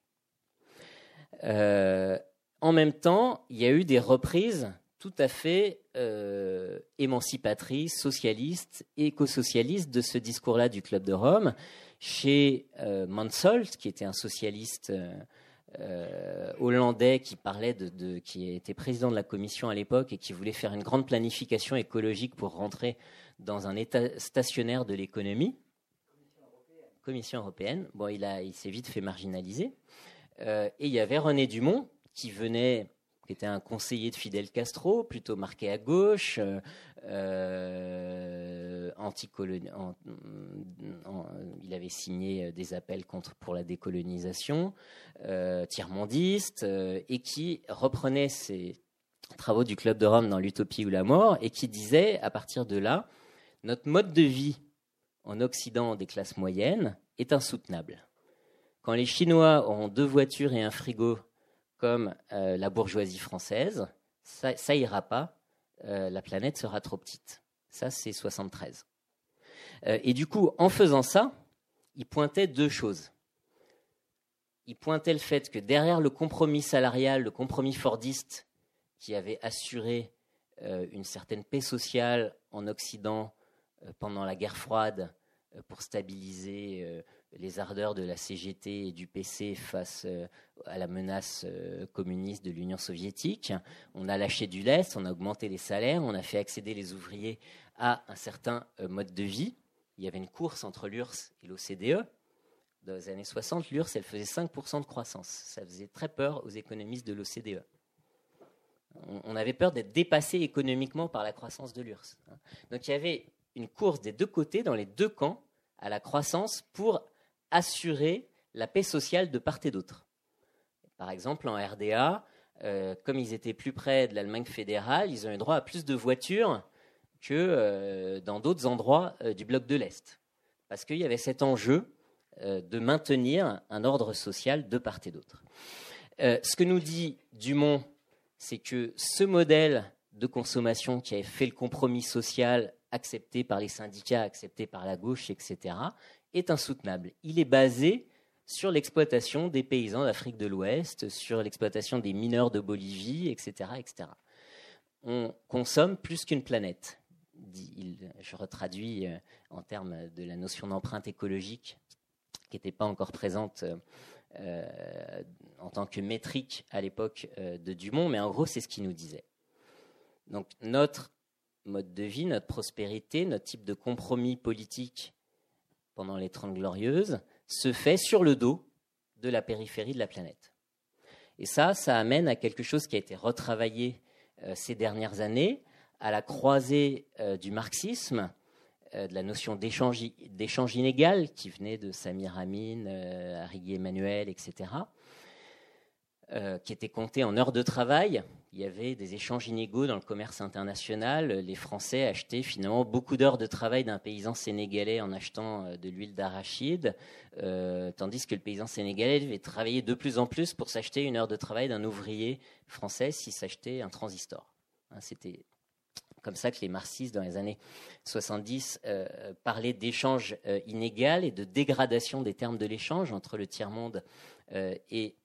en même temps, il y a eu des reprises tout à fait euh, émancipatrice, socialiste, éco-socialiste de ce discours-là du Club de Rome. Chez euh, qui était un socialiste euh, hollandais qui parlait de, qui était président de la commission à l'époque et qui voulait faire une grande planification écologique pour rentrer dans un état stationnaire de l'économie. Commission européenne. Bon, il, il s'est vite fait marginaliser. Euh, et il y avait René Dumont qui venait qui était un conseiller de Fidel Castro, plutôt marqué à gauche, euh, euh il avait signé des appels contre, pour la décolonisation, euh, tiers-mondiste, euh, et qui reprenait ses travaux du Club de Rome dans l'Utopie ou la mort, et qui disait, à partir de là, notre mode de vie en Occident des classes moyennes est insoutenable. Quand les Chinois auront deux voitures et un frigo comme euh, la bourgeoisie française, ça, ira pas, euh, la planète sera trop petite. Ça, c'est 73. Euh, et du coup, en faisant ça, il pointait deux choses. Il pointait le fait que derrière le compromis salarial, le compromis fordiste qui avait assuré une certaine paix sociale en Occident pendant la guerre froide pour stabiliser les ardeurs de la CGT et du PC face euh, à la menace euh, communiste de l'Union soviétique. On a lâché du lest, on a augmenté les salaires, on a fait accéder les ouvriers à un certain euh, mode de vie. Il y avait une course entre l'URSS et l'OCDE. Dans les années 60, l'URSS, elle faisait 5% de croissance. Ça faisait très peur aux économistes de l'OCDE. On avait peur d'être dépassé économiquement par la croissance de l'URSS. Hein. Donc il y avait une course des deux côtés, dans les deux camps, à la croissance pour assurer la paix sociale de part et d'autre. Par exemple, en RDA, euh, comme ils étaient plus près de l'Allemagne fédérale, ils ont eu droit à plus de voitures que euh, dans d'autres endroits euh, du bloc de l'Est. Parce qu'il y avait cet enjeu de maintenir un ordre social de part et d'autre. ce que nous dit Dumont, c'est que ce modèle de consommation qui avait fait le compromis social accepté par les syndicats, accepté par la gauche, etc., est insoutenable. Il est basé sur l'exploitation des paysans d'Afrique de l'Ouest, sur l'exploitation des mineurs de Bolivie, etc., etc. On consomme plus qu'une planète. je retraduis euh, en termes de la notion d'empreinte écologique qui n'était pas encore présente euh, en tant que métrique à l'époque euh, de Dumont, mais en gros, c'est ce qu'il nous disait. Donc notre mode de vie, notre prospérité, notre type de compromis politique pendant les Trente Glorieuses se fait sur le dos de la périphérie de la planète. Et ça, ça amène à quelque chose qui a été retravaillé euh, ces dernières années, à la croisée euh, du marxisme, euh, de la notion d'échange inégal qui venait de Samir Amin, Arrigui Emmanuel, etc., qui était compté en heures de travail il y avait des échanges inégaux dans le commerce international. Les Français achetaient finalement beaucoup d'heures de travail d'un paysan sénégalais en achetant euh, de l'huile d'arachide, euh, tandis que le paysan sénégalais devait travailler de plus en plus pour s'acheter une heure de travail d'un ouvrier français s'il s'achetait un transistor. Hein, c'était comme ça que les marxistes, dans les années 70, parlaient d'échange inégal et de dégradation des termes de l'échange entre le tiers-monde et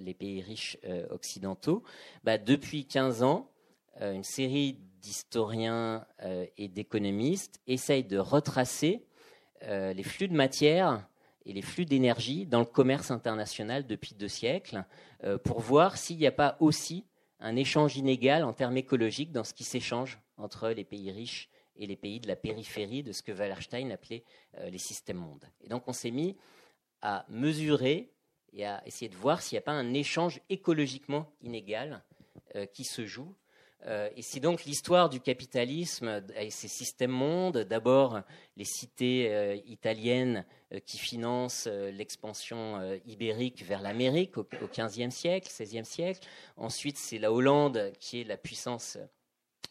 les pays riches occidentaux. Bah, depuis 15 ans, une série d'historiens et d'économistes essayent de retracer les flux de matière et les flux d'énergie dans le commerce international depuis deux siècles euh, pour voir s'il n'y a pas aussi un échange inégal en termes écologiques dans ce qui s'échange entre les pays riches et les pays de la périphérie de ce que Wallerstein appelait euh, les systèmes mondes. Et donc on s'est mis à mesurer et à essayer de voir s'il n'y a pas un échange écologiquement inégal euh, qui se joue euh, et c'est donc l'histoire du capitalisme et ses systèmes mondes. D'abord, les cités euh, italiennes qui financent l'expansion ibérique vers l'Amérique au, XVe siècle, XVIe siècle. Ensuite, c'est la Hollande qui est la puissance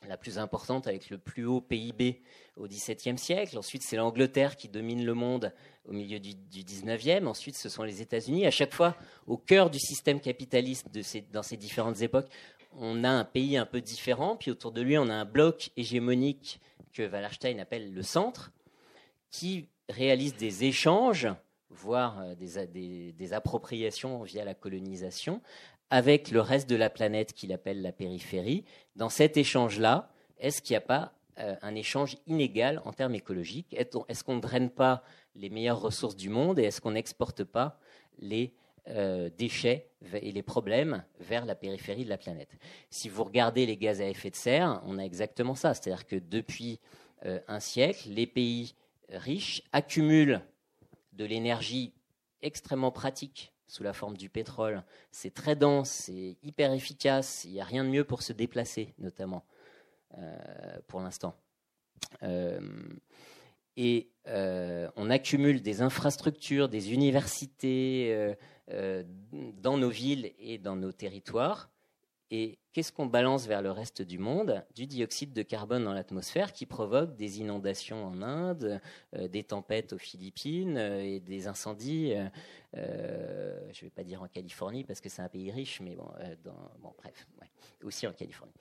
la plus importante avec le plus haut PIB au XVIIe siècle. Ensuite, c'est l'Angleterre qui domine le monde au milieu du, XIXe. Ensuite, ce sont les États-Unis. À chaque fois, au cœur du système capitaliste dans ces différentes époques, on a un pays un peu différent, puis autour de lui, on a un bloc hégémonique que Wallerstein appelle le centre, qui réalise des échanges, voire euh, des, appropriations via la colonisation, avec le reste de la planète qu'il appelle la périphérie. Dans cet échange-là, est-ce qu'il n'y a pas euh, un échange inégal en termes écologiques? Est-ce qu'on ne draine pas les meilleures ressources du monde et est-ce qu'on n'exporte pas les euh, déchets et les problèmes vers la périphérie de la planète? Si vous regardez les gaz à effet de serre, on a exactement ça. C'est-à-dire que depuis euh, un siècle, les pays riches accumulent de l'énergie extrêmement pratique sous la forme du pétrole. C'est très dense, c'est hyper efficace, il n'y a rien de mieux pour se déplacer, notamment, euh, pour l'instant. et on accumule des infrastructures, des universités, euh, dans nos villes et dans nos territoires. Et qu'est-ce qu'on balance vers le reste du monde? Du dioxyde de carbone dans l'atmosphère qui provoque des inondations en Inde, euh, des tempêtes aux Philippines euh, et des incendies, je ne vais pas dire en Californie parce que c'est un pays riche, mais bon bref, aussi en Californie.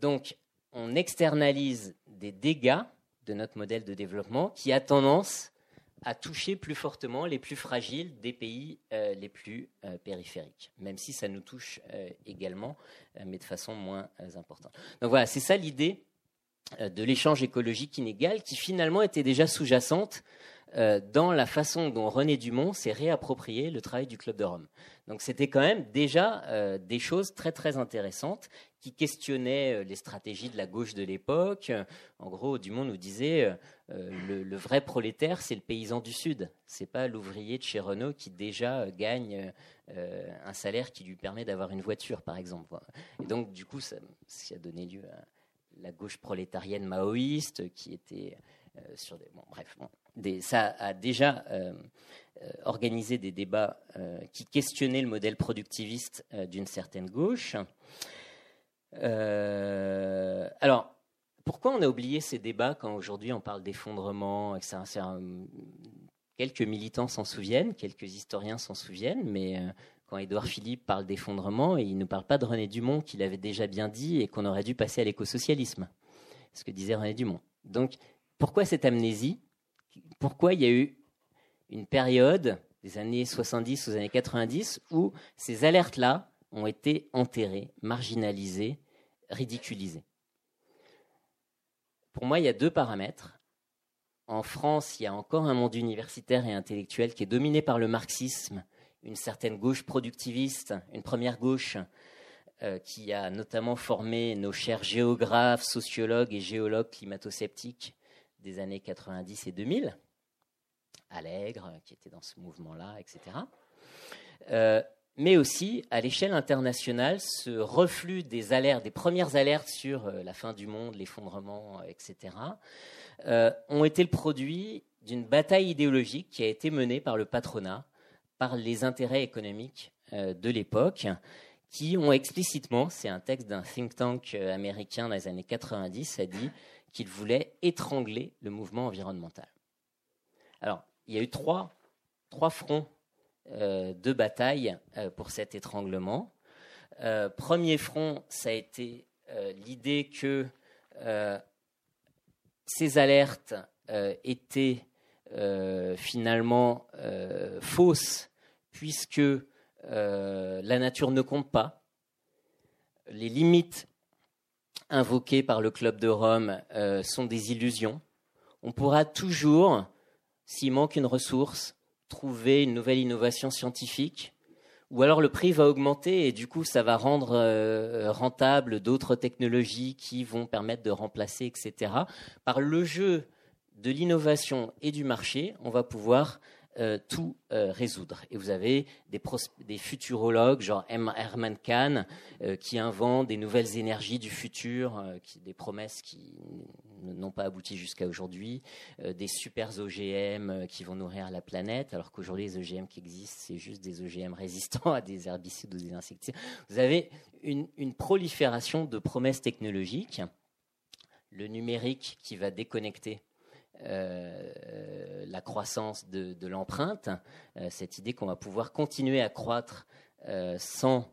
donc, on externalise des dégâts de notre modèle de développement qui a tendance à toucher plus fortement les plus fragiles des pays euh, les plus euh, périphériques, même si ça nous touche euh, également, mais de façon moins importante. Donc voilà, c'est ça l'idée de l'échange écologique inégal qui finalement était déjà sous-jacente dans la façon dont René Dumont s'est réapproprié le travail du Club de Rome. Donc c'était quand même déjà des choses très très intéressantes qui questionnaient les stratégies de la gauche de l'époque. En gros, Dumont nous disait euh, le, vrai prolétaire, c'est le paysan du Sud. C'est pas l'ouvrier de chez Renault qui déjà euh, gagne euh, un salaire qui lui permet d'avoir une voiture, par exemple. Et donc, du coup, ça, a donné lieu à la gauche prolétarienne maoïste qui était sur des. Bref, ça a déjà organisé des débats qui questionnaient le modèle productiviste d'une certaine gauche. Alors, pourquoi on a oublié ces débats quand aujourd'hui on parle d'effondrement Quelques militants s'en souviennent, quelques historiens s'en souviennent, mais euh, quand Édouard Philippe parle d'effondrement, il ne parle pas de René Dumont, qui l'avait déjà bien dit, et qu'on aurait dû passer à l'écosocialisme. Ce que disait René Dumont. Donc, pourquoi cette amnésie? Pourquoi il y a eu une période des années 70 aux années 90 où ces alertes-là ont été enterrées, marginalisées, ridiculisées pour moi, il y a deux paramètres. En France, il y a encore un monde universitaire et intellectuel qui est dominé par le marxisme, une certaine gauche productiviste, une première gauche euh, qui a notamment formé nos chers géographes, sociologues et géologues climato-sceptiques des années 90 et 2000. Allègre, qui était dans ce mouvement-là, etc mais aussi à l'échelle internationale, ce reflux des alertes, des premières alertes sur euh, la fin du monde, l'effondrement, etc., euh, ont été le produit d'une bataille idéologique qui a été menée par le patronat, par les intérêts économiques euh, de l'époque, qui ont explicitement, c'est un texte d'un think tank américain dans les années 90, a dit qu'il voulait étrangler le mouvement environnemental. Alors, il y a eu trois, trois fronts euh, de bataille euh, pour cet étranglement. Euh, premier front, ça a été l'idée que ces alertes étaient finalement fausses puisque la nature ne compte pas. Les limites invoquées par le Club de Rome sont des illusions. On pourra toujours, s'il manque une ressource, trouver une nouvelle innovation scientifique, ou alors le prix va augmenter et du coup ça va rendre euh, rentable d'autres technologies qui vont permettre de remplacer, etc. Par le jeu de l'innovation et du marché, on va pouvoir euh, tout euh, résoudre. Et vous avez des, futurologues, genre Herman Kahn, qui inventent des nouvelles énergies du futur, des promesses qui n'ont pas abouti jusqu'à aujourd'hui, euh, des super OGM euh, qui vont nourrir la planète, alors qu'aujourd'hui les OGM qui existent, c'est juste des OGM résistants <laughs> à des herbicides ou des insecticides. Vous avez une, prolifération de promesses technologiques, le numérique qui va déconnecter euh, la croissance de, l'empreinte, cette idée qu'on va pouvoir continuer à croître sans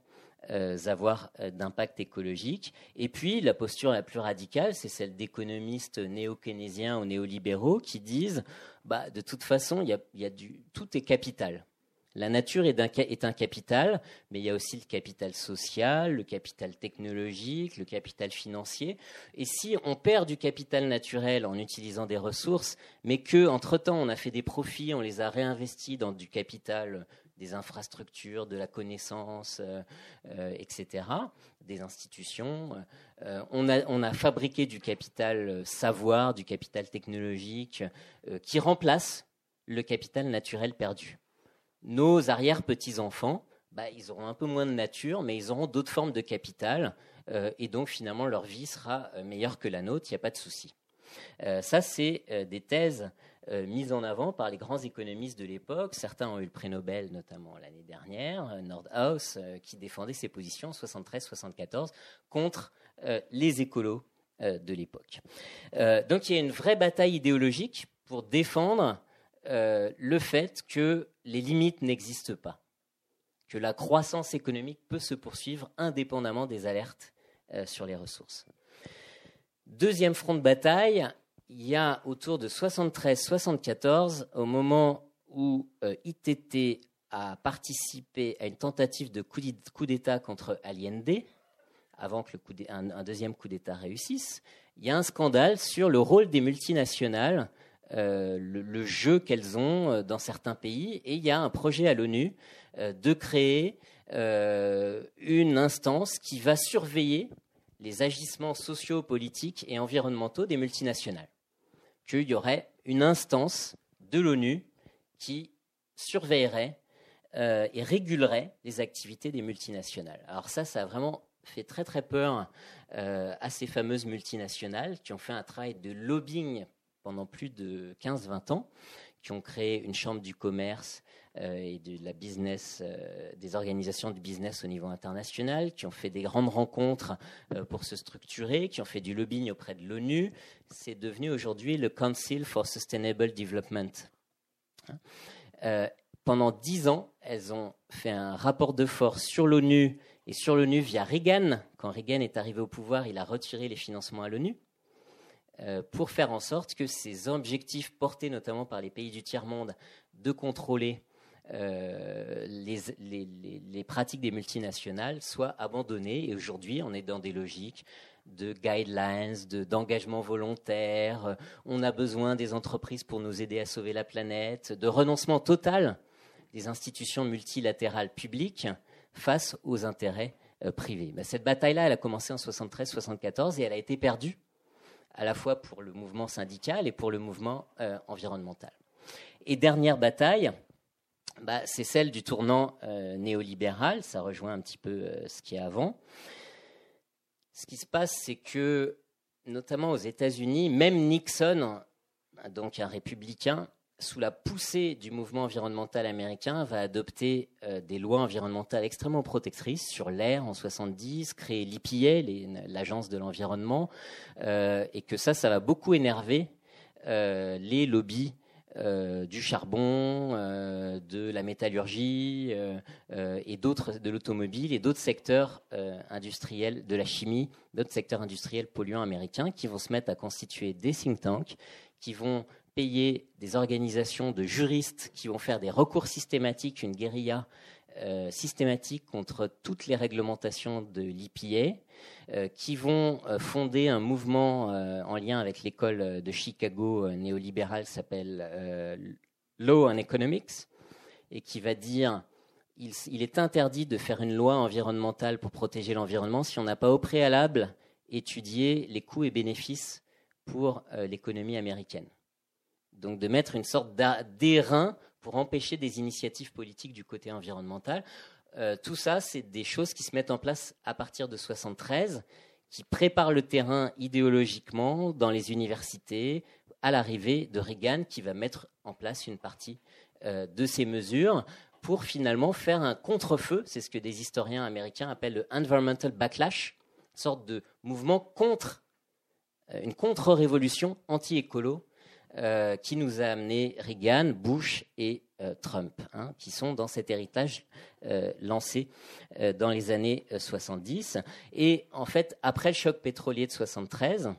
euh, avoir euh, d'impact écologique. Et puis, la posture la plus radicale, c'est celle d'économistes néo-keynésiens ou néolibéraux qui disent bah, de toute façon, y a tout est capital. La nature est, un capital, mais il y a aussi le capital social, le capital technologique, le capital financier. Et si on perd du capital naturel en utilisant des ressources, mais que entre-temps on a fait des profits, on les a réinvestis dans du capital des infrastructures, de la connaissance, euh, euh, etc., des institutions. Euh, on, a, fabriqué du capital savoir, du capital technologique, qui remplace le capital naturel perdu. Nos arrière-petits-enfants, bah, ils auront un peu moins de nature, mais ils auront d'autres formes de capital, et donc finalement leur vie sera meilleure que la nôtre, il n'y a pas de souci. ça, c'est des thèses euh, mise en avant par les grands économistes de l'époque. Certains ont eu le prix Nobel, notamment l'année dernière, euh, Nordhaus, euh, qui défendait ses positions 73-74 contre les écolos de l'époque. donc il y a une vraie bataille idéologique pour défendre le fait que les limites n'existent pas, que la croissance économique peut se poursuivre indépendamment des alertes sur les ressources. Deuxième front de bataille, il y a autour de 73-74, au moment où euh, ITT a participé à une tentative de coup d'État contre Allende, avant que un, deuxième coup d'État réussisse, il y a un scandale sur le rôle des multinationales, euh, le, jeu qu'elles ont euh, dans certains pays, et il y a un projet à l'ONU de créer une instance qui va surveiller les agissements sociaux, politiques et environnementaux des multinationales qu'il y aurait une instance de l'ONU qui surveillerait euh, et régulerait les activités des multinationales. Alors ça, ça a vraiment fait très très peur euh, à ces fameuses multinationales qui ont fait un travail de lobbying pendant plus de 15-20 ans, qui ont créé une chambre du commerce euh, et de la business, euh, des organisations du business au niveau international, qui ont fait des grandes rencontres euh, pour se structurer, qui ont fait du lobbying auprès de l'ONU. C'est devenu aujourd'hui le Council for Sustainable Development. pendant dix ans, elles ont fait un rapport de force sur l'ONU et sur l'ONU via Reagan. Quand Reagan est arrivé au pouvoir, il a retiré les financements à l'ONU pour faire en sorte que ces objectifs portés notamment par les pays du tiers-monde de contrôler euh, les, pratiques des multinationales soient abandonnées. Et aujourd'hui, on est dans des logiques de guidelines, d'engagement volontaire. On a besoin des entreprises pour nous aider à sauver la planète, de renoncement total des institutions multilatérales publiques face aux intérêts euh, privés. Ben, cette bataille-là, elle a commencé en 73-74 et elle a été perdue à la fois pour le mouvement syndical et pour le mouvement euh, environnemental. Et dernière bataille, bah, c'est celle du tournant euh, néolibéral. Ça rejoint un petit peu euh, ce qu'il y a avant. Ce qui se passe, c'est que, notamment aux États-Unis, même Nixon, donc un républicain, sous la poussée du mouvement environnemental américain, va adopter euh, des lois environnementales extrêmement protectrices sur l'air en 70, créer l'IPA, l'agence de l'environnement, et que ça, ça va beaucoup énerver les lobbies du charbon, de la métallurgie et d'autres, de l'automobile et d'autres secteurs industriels, de la chimie, d'autres secteurs industriels polluants américains qui vont se mettre à constituer des think tanks, qui vont payer des organisations de juristes qui vont faire des recours systématiques, une guérilla euh, systématique contre toutes les réglementations de l'IPA, euh, qui vont euh, fonder un mouvement en lien avec l'école de Chicago néolibérale s'appelle Law and Economics, et qui va dire il, il, est interdit de faire une loi environnementale pour protéger l'environnement si on n'a pas au préalable étudié les coûts et bénéfices pour l'économie américaine donc de mettre une sorte d'airain pour empêcher des initiatives politiques du côté environnemental. Euh, tout ça, c'est des choses qui se mettent en place à partir de 73, qui préparent le terrain idéologiquement dans les universités à l'arrivée de Reagan, qui va mettre en place une partie euh, de ces mesures pour finalement faire un contre-feu, c'est ce que des historiens américains appellent le environmental backlash, sorte de mouvement contre, euh, une contre-révolution anti-écolo euh, qui nous a amené Reagan, Bush et euh, Trump, hein, qui sont dans cet héritage euh, lancé dans les années 70. Et en fait, après le choc pétrolier de 73,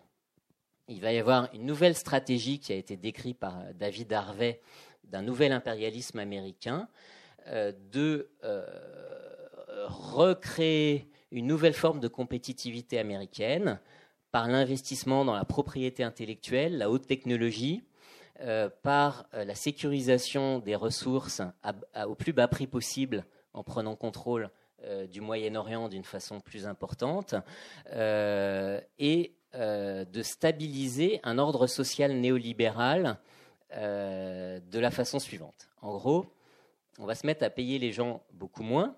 il va y avoir une nouvelle stratégie qui a été décrite par David Harvey d'un nouvel impérialisme américain, de recréer une nouvelle forme de compétitivité américaine par l'investissement dans la propriété intellectuelle, la haute technologie, euh, par euh, la sécurisation des ressources au plus bas prix possible en prenant contrôle euh, du Moyen-Orient d'une façon plus importante et de stabiliser un ordre social néolibéral de la façon suivante. En gros, on va se mettre à payer les gens beaucoup moins,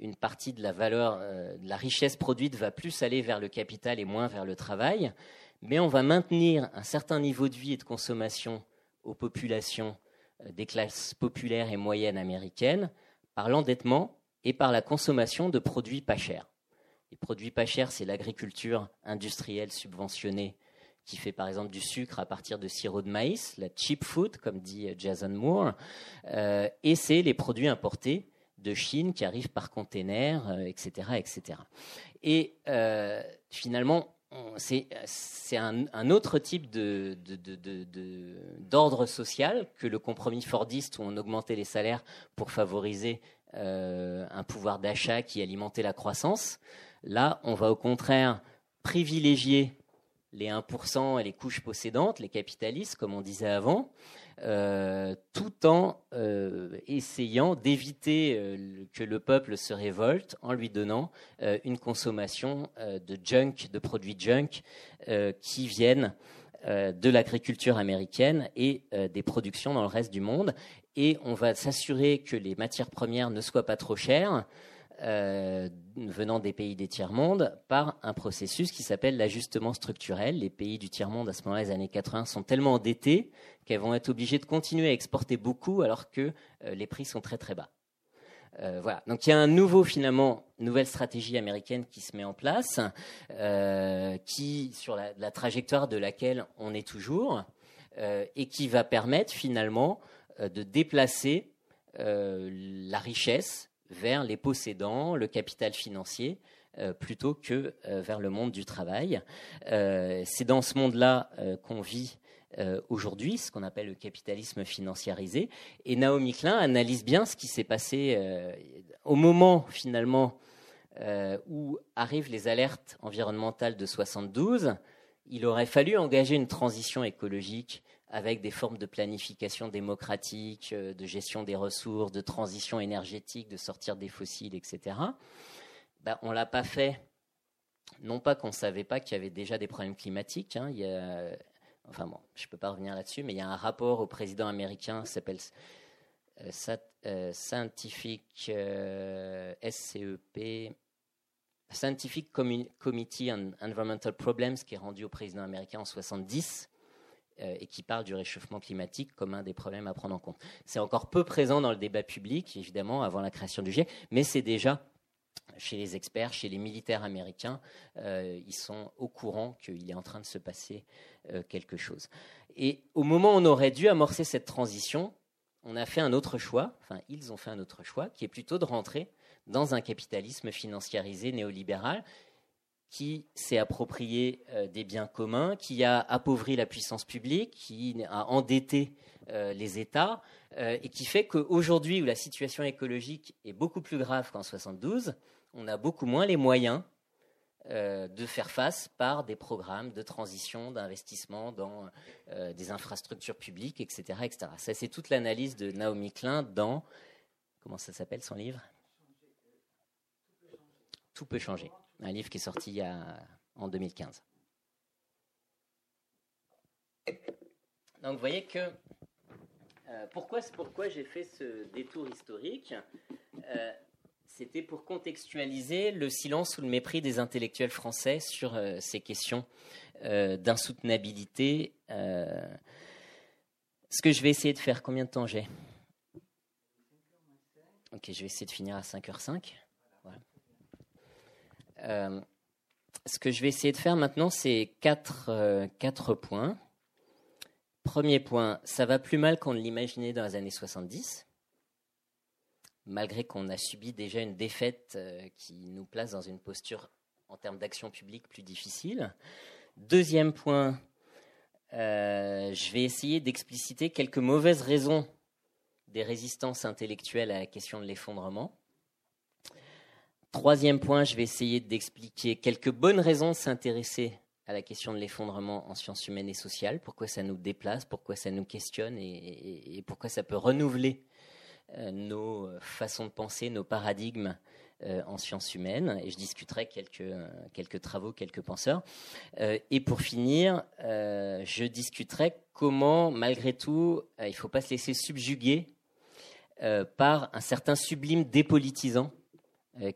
une partie de la valeur, de la richesse produite va plus aller vers le capital et moins vers le travail, mais on va maintenir un certain niveau de vie et de consommation aux populations euh, des classes populaires et moyennes américaines par l'endettement et par la consommation de produits pas chers. Les produits pas chers, c'est l'agriculture industrielle subventionnée qui fait par exemple du sucre à partir de sirop de maïs, la cheap food, comme dit euh, Jason Moore, euh, et c'est les produits importés de Chine qui arrivent par container, etc., etc. Et finalement, c'est un, autre type d'ordre social que le compromis fordiste où on augmentait les salaires pour favoriser euh, un pouvoir d'achat qui alimentait la croissance. Là, on va au contraire privilégier les 1% et les couches possédantes, les capitalistes, comme on disait avant, euh, tout en euh, essayant d'éviter euh, que le peuple se révolte en lui donnant une consommation de junk, de produits junk qui viennent de l'agriculture américaine et des productions dans le reste du monde. Et on va s'assurer que les matières premières ne soient pas trop chères. Euh, venant des pays des tiers-monde par un processus qui s'appelle l'ajustement structurel. Les pays du tiers-monde, à ce moment-là, les années 80, sont tellement endettés qu'elles vont être obligées de continuer à exporter beaucoup alors que euh, les prix sont très très bas. Euh, voilà. Donc il y a un nouveau finalement nouvelle stratégie américaine qui se met en place, qui sur la, trajectoire de laquelle on est toujours, et qui va permettre finalement de déplacer la richesse vers les possédants, le capital financier, euh, plutôt que euh, vers le monde du travail. Euh, c'est dans ce monde-là qu'on vit aujourd'hui, ce qu'on appelle le capitalisme financiarisé. Et Naomi Klein analyse bien ce qui s'est passé au moment finalement où arrivent les alertes environnementales de 72. Il aurait fallu engager une transition écologique avec des formes de planification démocratique, euh, de gestion des ressources, de transition énergétique, de sortir des fossiles, etc. Ben, on ne l'a pas fait, non pas qu'on ne savait pas qu'il y avait déjà des problèmes climatiques. Hein. enfin bon, je ne peux pas revenir là-dessus, mais il y a un rapport au président américain qui s'appelle euh, euh, Scientific SCEP, Scientific Committee on Environmental Problems, qui est rendu au président américain en 70 euh, et qui parle du réchauffement climatique comme un des problèmes à prendre en compte. C'est encore peu présent dans le débat public, évidemment, avant la création du GIEC, mais c'est déjà chez les experts, chez les militaires américains, ils sont au courant qu'il est en train de se passer quelque chose. Et au moment où on aurait dû amorcer cette transition, on a fait un autre choix, enfin ils ont fait un autre choix, qui est plutôt de rentrer dans un capitalisme financiarisé néolibéral qui s'est approprié euh, des biens communs, qui a appauvri la puissance publique, qui a endetté euh, les États, euh, et qui fait qu'aujourd'hui, où la situation écologique est beaucoup plus grave qu'en 72, on a beaucoup moins les moyens de faire face par des programmes de transition, d'investissement dans des infrastructures publiques, etc. etc. Ça, c'est toute l'analyse de Naomi Klein dans, comment ça s'appelle son livre? Tout peut changer un livre qui est sorti en 2015. Donc vous voyez que euh, pourquoi, pourquoi j'ai fait ce détour historique euh, C'était pour contextualiser le silence ou le mépris des intellectuels français sur euh, ces questions d'insoutenabilité. ce que je vais essayer de faire, combien de temps j'ai? Ok, je vais essayer de finir à 5h05. Euh, ce que je vais essayer de faire maintenant, c'est quatre, euh, quatre points. Premier point, ça va plus mal qu'on ne l'imaginait dans les années 70, malgré qu'on a subi déjà une défaite euh, qui nous place dans une posture en termes d'action publique plus difficile. Deuxième point, je vais essayer d'expliciter quelques mauvaises raisons des résistances intellectuelles à la question de l'effondrement. Troisième point, je vais essayer d'expliquer quelques bonnes raisons de s'intéresser à la question de l'effondrement en sciences humaines et sociales, pourquoi ça nous déplace, pourquoi ça nous questionne et, pourquoi ça peut renouveler euh, nos façons de penser, nos paradigmes euh, en sciences humaines. Et je discuterai quelques, quelques travaux, quelques penseurs. Euh, et pour finir, je discuterai comment, malgré tout, il ne faut pas se laisser subjuguer par un certain sublime dépolitisant euh,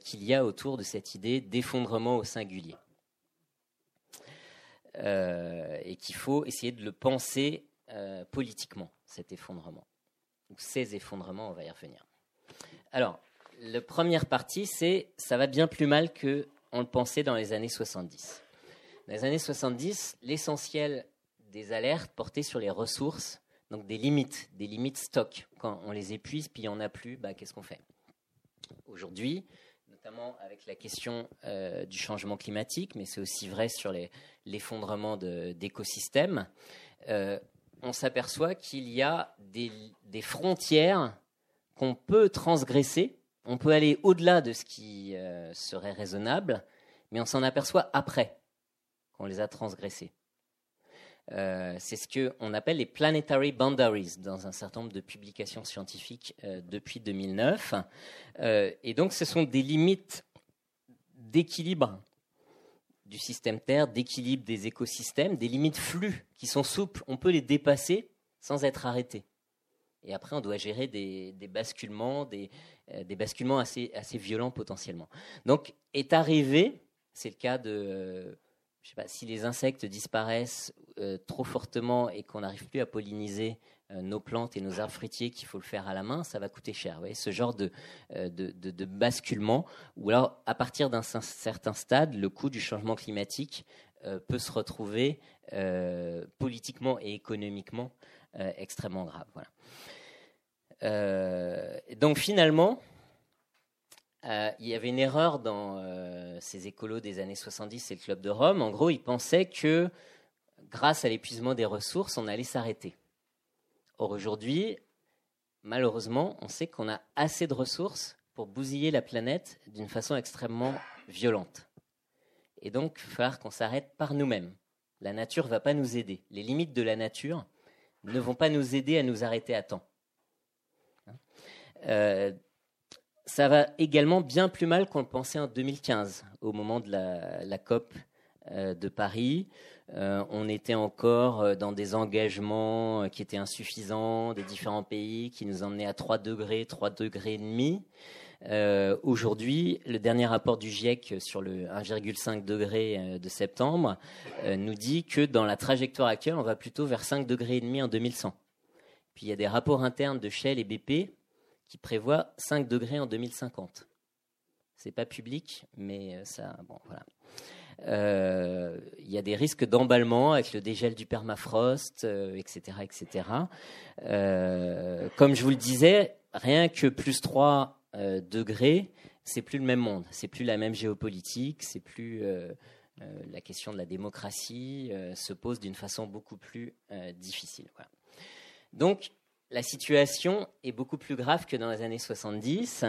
qu'il y a autour de cette idée d'effondrement au singulier. Euh, et qu'il faut essayer de le penser euh, politiquement, cet effondrement. ces effondrements, on va y revenir. Alors, la première partie, c'est ça va bien plus mal que on le pensait dans les années 70. Dans les années 70, l'essentiel des alertes portait sur les ressources, donc des limites, des limites stock. Quand on les épuise, puis il n'y en a plus, bah, qu'est-ce qu'on fait? Aujourd'hui, notamment avec la question euh, du changement climatique, mais c'est aussi vrai sur l'effondrement d'écosystèmes, euh, on s'aperçoit qu'il y a des, frontières qu'on peut transgresser, on peut aller au-delà de ce qui euh, serait raisonnable, mais on s'en aperçoit après qu'on les a transgressées. Euh, c'est ce qu'on appelle les planetary boundaries dans un certain nombre de publications scientifiques euh, depuis 2009. Euh, et donc, ce sont des limites d'équilibre du système Terre, d'équilibre des écosystèmes, des limites flux qui sont souples. On peut les dépasser sans être arrêté. Et après, on doit gérer des, basculements, des, basculements assez violents potentiellement. Donc, est arrivé, c'est le cas de si les insectes disparaissent euh, trop fortement et qu'on n'arrive plus à polliniser euh, nos plantes et nos arbres fruitiers, qu'il faut le faire à la main, ça va coûter cher. Ce genre euh, de, basculement, ou alors à partir d'un certain stade, le coût du changement climatique peut se retrouver politiquement et économiquement extrêmement grave. Donc finalement, euh, il y avait une erreur dans euh, ces écolos des années 70 et le Club de Rome. En gros, ils pensaient que grâce à l'épuisement des ressources, on allait s'arrêter. Or, aujourd'hui, malheureusement, on sait qu'on a assez de ressources pour bousiller la planète d'une façon extrêmement violente. Et donc, il va qu'on s'arrête par nous-mêmes. La nature ne va pas nous aider. Les limites de la nature ne vont pas nous aider à nous arrêter à temps. Euh, ça va également bien plus mal qu'on le pensait en 2015, au moment de la, COP euh, de Paris. Euh, on était encore euh, dans des engagements qui étaient insuffisants des différents pays, qui nous emmenaient à 3 degrés, 3 degrés et demi. Aujourd'hui, le dernier rapport du GIEC sur le 1,5 degré de septembre nous dit que dans la trajectoire actuelle, on va plutôt vers 5 degrés et demi en 2100. Puis il y a des rapports internes de Shell et BP qui prévoit 5 degrés en 2050. C'est pas public, mais ça, bon, voilà. Il y a des risques d'emballement avec le dégel du permafrost, etc., etc. comme je vous le disais, rien que plus 3 degrés, c'est plus le même monde, c'est plus la même géopolitique, c'est plus euh, la question de la démocratie euh, se pose d'une façon beaucoup plus euh, difficile. Donc, la situation est beaucoup plus grave que dans les années 70.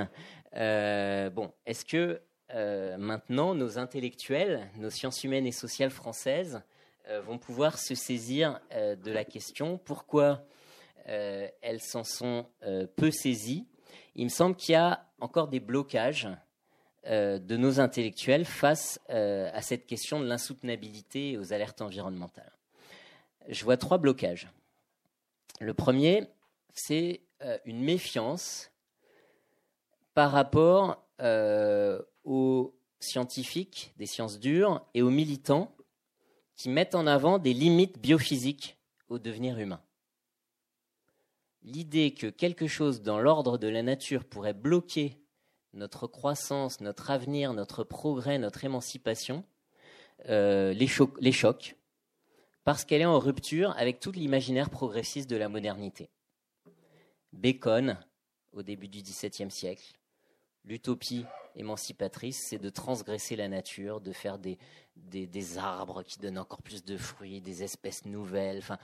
bon, est-ce que maintenant nos intellectuels, nos sciences humaines et sociales françaises vont pouvoir se saisir de la question? Pourquoi elles s'en sont peu saisies? Il me semble qu'il y a encore des blocages euh, de nos intellectuels face euh, à cette question de l'insoutenabilité et aux alertes environnementales. Je vois trois blocages. Le premier, c'est euh, une méfiance par rapport aux scientifiques des sciences dures et aux militants qui mettent en avant des limites biophysiques au devenir humain. L'idée que quelque chose dans l'ordre de la nature pourrait bloquer notre croissance, notre avenir, notre progrès, notre émancipation, euh, les, chocs, parce qu'elle est en rupture avec tout l'imaginaire progressiste de la modernité. Bacon, au début du XVIIe siècle, l'utopie émancipatrice, c'est de transgresser la nature, de faire des, des, arbres qui donnent encore plus de fruits, des espèces nouvelles. Enfin,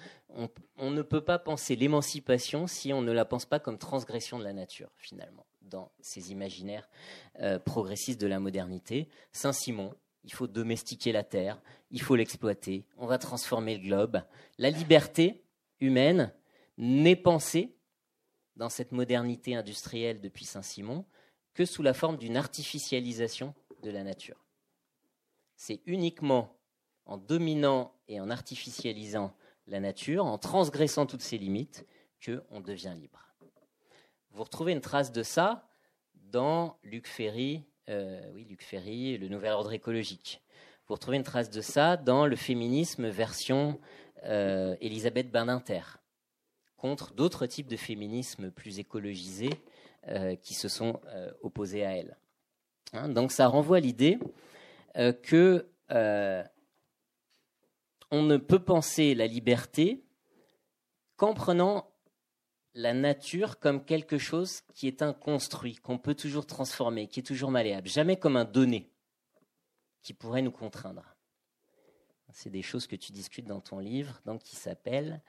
on, ne peut pas penser l'émancipation si on ne la pense pas comme transgression de la nature, finalement dans ces imaginaires euh, progressistes de la modernité. Saint-Simon, il faut domestiquer la terre, il faut l'exploiter, on va transformer le globe. La liberté humaine n'est pensée dans cette modernité industrielle depuis Saint-Simon que sous la forme d'une artificialisation de la nature. C'est uniquement en dominant et en artificialisant la nature, en transgressant toutes ses limites, qu'on devient libre. Vous retrouvez une trace de ça dans Luc Ferry, euh, oui, Luc Ferry, le Nouvel Ordre écologique. Vous retrouvez une trace de ça dans le féminisme version euh, Elisabeth Badinter, d'autres types de féminisme plus écologisés euh, qui se sont opposés à elle. Hein, donc ça renvoie à l'idée que on ne peut penser la liberté qu'en prenant la nature comme quelque chose qui est un construit, qu'on peut toujours transformer, qui est toujours malléable, jamais comme un donné qui pourrait nous contraindre. C'est des choses que tu discutes dans ton livre, donc qui s'appelle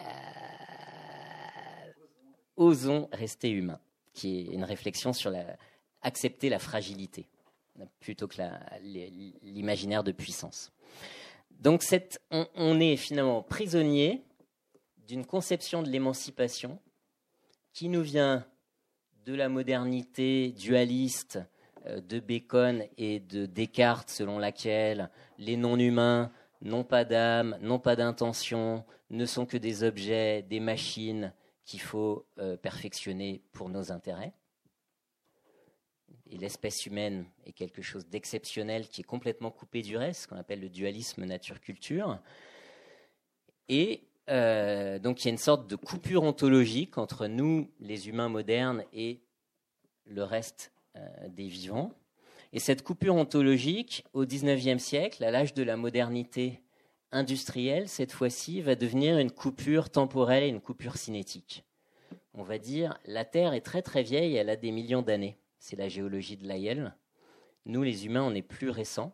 euh, Osons rester humains, qui est une réflexion sur accepter la fragilité plutôt que l'imaginaire de puissance. Donc on est finalement prisonnier d'une conception de l'émancipation qui nous vient de la modernité dualiste euh, de Bacon et de Descartes, selon laquelle les non-humains n'ont pas d'âme, n'ont pas d'intention, ne sont que des objets, des machines qu'il faut euh, perfectionner pour nos intérêts. Et l'espèce humaine est quelque chose d'exceptionnel qui est complètement coupé du reste, ce qu'on appelle le dualisme nature-culture. Et euh, donc il y a une sorte de coupure ontologique entre nous, les humains modernes, et le reste euh, des vivants. Et cette coupure ontologique, au XIXe siècle, à l'âge de la modernité industrielle, cette fois-ci, va devenir une coupure temporelle et une coupure cinétique. On va dire, la Terre est très très vieille, elle a des millions d'années. C'est la géologie de Lyell. Nous, les humains, on est plus récents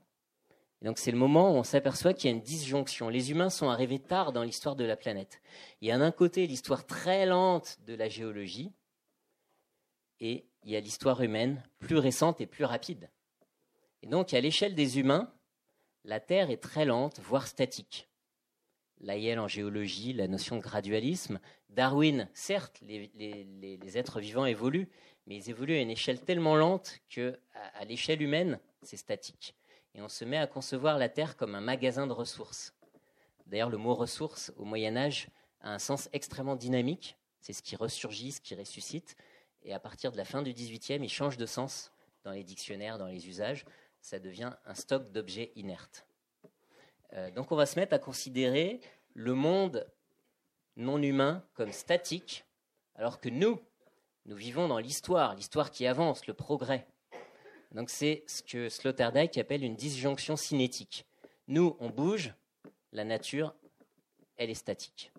donc c'est le moment où on s'aperçoit qu'il y a une disjonction. Les humains sont arrivés tard dans l'histoire de la planète. Il y a d'un côté l'histoire très lente de la géologie, et il y a l'histoire humaine plus récente et plus rapide. Et donc à l'échelle des humains, la Terre est très lente, voire statique. Lyell en géologie, la notion de gradualisme. Darwin, certes, les, êtres vivants évoluent, mais ils évoluent à une échelle tellement lente que, à l'échelle humaine, c'est statique et on se met à concevoir la Terre comme un magasin de ressources. D'ailleurs, le mot ressources au Moyen Âge a un sens extrêmement dynamique. C'est ce qui ressurgit, ce qui ressuscite. Et à partir de la fin du XVIIIe, il change de sens dans les dictionnaires, dans les usages. Ça devient un stock d'objets inertes. Euh, donc on va se mettre à considérer le monde non humain comme statique, alors que nous, nous vivons dans l'histoire, l'histoire qui avance, le progrès. Donc c'est ce que Sloterdijk appelle une disjonction cinétique. Nous, on bouge, la nature, elle est statique.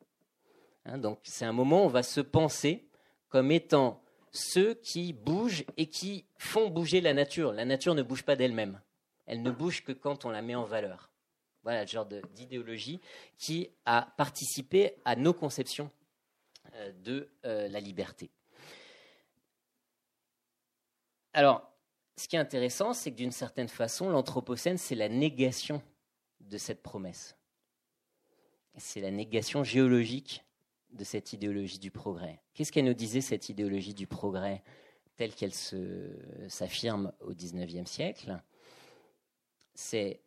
Hein, donc c'est un moment où on va se penser comme étant ceux qui bougent et qui font bouger la nature. La nature ne bouge pas d'elle-même. Elle ne bouge que quand on la met en valeur. Voilà le genre d'idéologie qui a participé à nos conceptions euh, de euh, la liberté. Alors, ce qui est intéressant, c'est que d'une certaine façon, l'Anthropocène, c'est la négation de cette promesse. C'est la négation géologique de cette idéologie du progrès. Qu'est-ce qu'elle nous disait, cette idéologie du progrès, telle qu'elle s'affirme au XIXe siècle? C'est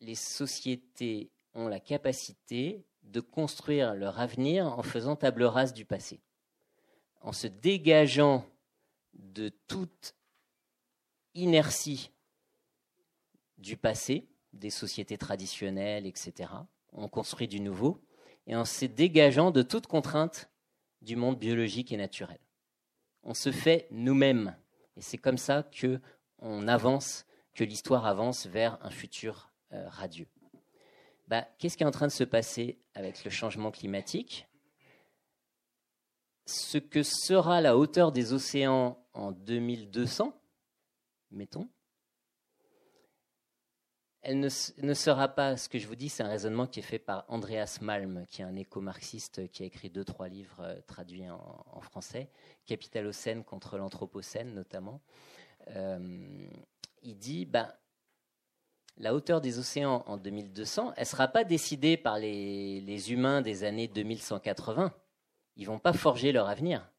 les sociétés ont la capacité de construire leur avenir en faisant table rase du passé, en se dégageant de toute inertie du passé, des sociétés traditionnelles, etc. On construit du nouveau et en se dégageant de toute contrainte du monde biologique et naturel. On se fait nous-mêmes et c'est comme ça que on avance, que l'histoire avance vers un futur euh, radieux. Bah, qu'est-ce qui est en train de se passer avec le changement climatique? Ce que sera la hauteur des océans en 2200, mettons, elle ne, sera pas, ce que je vous dis, c'est un raisonnement qui est fait par Andreas Malm, qui est un éco-marxiste qui a écrit deux, trois livres euh, traduits en, français, Capitalocène contre l'Anthropocène notamment. Euh, il dit, ben, la hauteur des océans en 2200, elle ne sera pas décidée par les, les humains des années 2180. Ils ne vont pas forger leur avenir.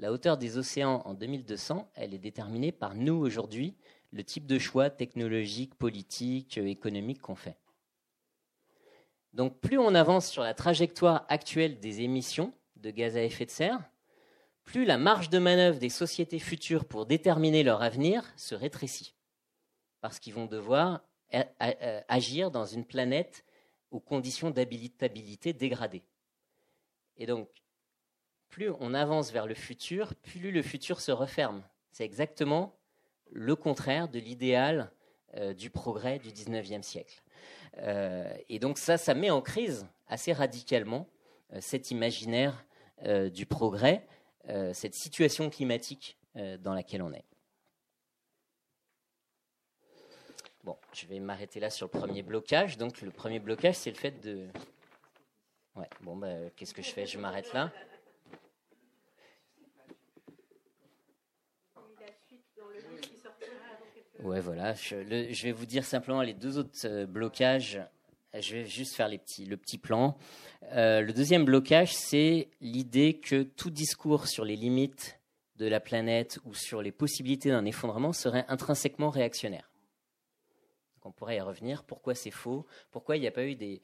La hauteur des océans en 2200, elle est déterminée par nous aujourd'hui, le type de choix technologique, politique, euh, économique qu'on fait. Donc plus on avance sur la trajectoire actuelle des émissions de gaz à effet de serre, plus la marge de manœuvre des sociétés futures pour déterminer leur avenir se rétrécit. Parce qu'ils vont devoir euh, agir dans une planète aux conditions d'habilitabilité dégradées. Et donc, plus on avance vers le futur, plus le futur se referme. C'est exactement le contraire de l'idéal euh, du progrès du 19e siècle. Euh, et donc ça, ça met en crise assez radicalement euh, cet imaginaire du progrès, cette situation climatique dans laquelle on est. Bon, je vais m'arrêter là sur le premier blocage. Donc le premier blocage, c'est le fait de... Ouais, bon, bah, qu'est-ce que je fais? Je m'arrête là. Ouais, voilà. Je, vais vous dire simplement les deux autres euh, blocages. Je vais juste faire le petit plan. Euh, le deuxième blocage, c'est l'idée que tout discours sur les limites de la planète ou sur les possibilités d'un effondrement serait intrinsèquement réactionnaire. on pourrait y revenir. Pourquoi c'est faux? Pourquoi il n'y a pas eu des...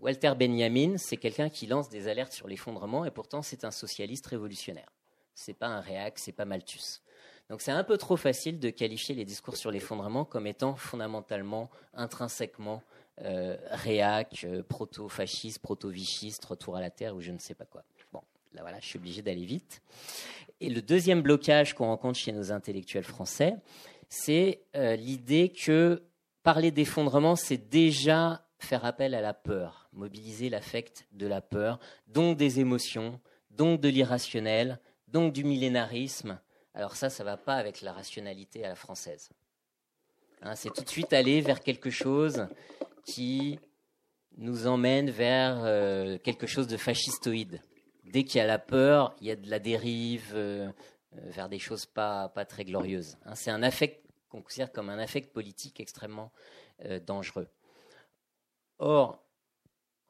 Walter Benjamin, c'est quelqu'un qui lance des alertes sur l'effondrement et pourtant c'est un socialiste révolutionnaire. C'est pas un réac, c'est pas Malthus. Donc c'est un peu trop facile de qualifier les discours sur l'effondrement comme étant fondamentalement, intrinsèquement euh, réac, euh, proto-fasciste, proto-vichiste, retour à la terre ou je ne sais pas quoi. Bon, là voilà, je suis obligé d'aller vite. Et le deuxième blocage qu'on rencontre chez nos intellectuels français, c'est euh, l'idée que parler d'effondrement, c'est déjà faire appel à la peur, mobiliser l'affect de la peur, donc des émotions, donc de l'irrationnel, donc du millénarisme, alors ça, ça ne va pas avec la rationalité à la française. Hein, c'est tout de suite aller vers quelque chose qui nous emmène vers euh, quelque chose de fascistoïde. Dès qu'il y a la peur, il y a de la dérive euh, euh, vers des choses pas, très glorieuses. Hein, c'est un affect qu'on considère comme un affect politique extrêmement dangereux. Or,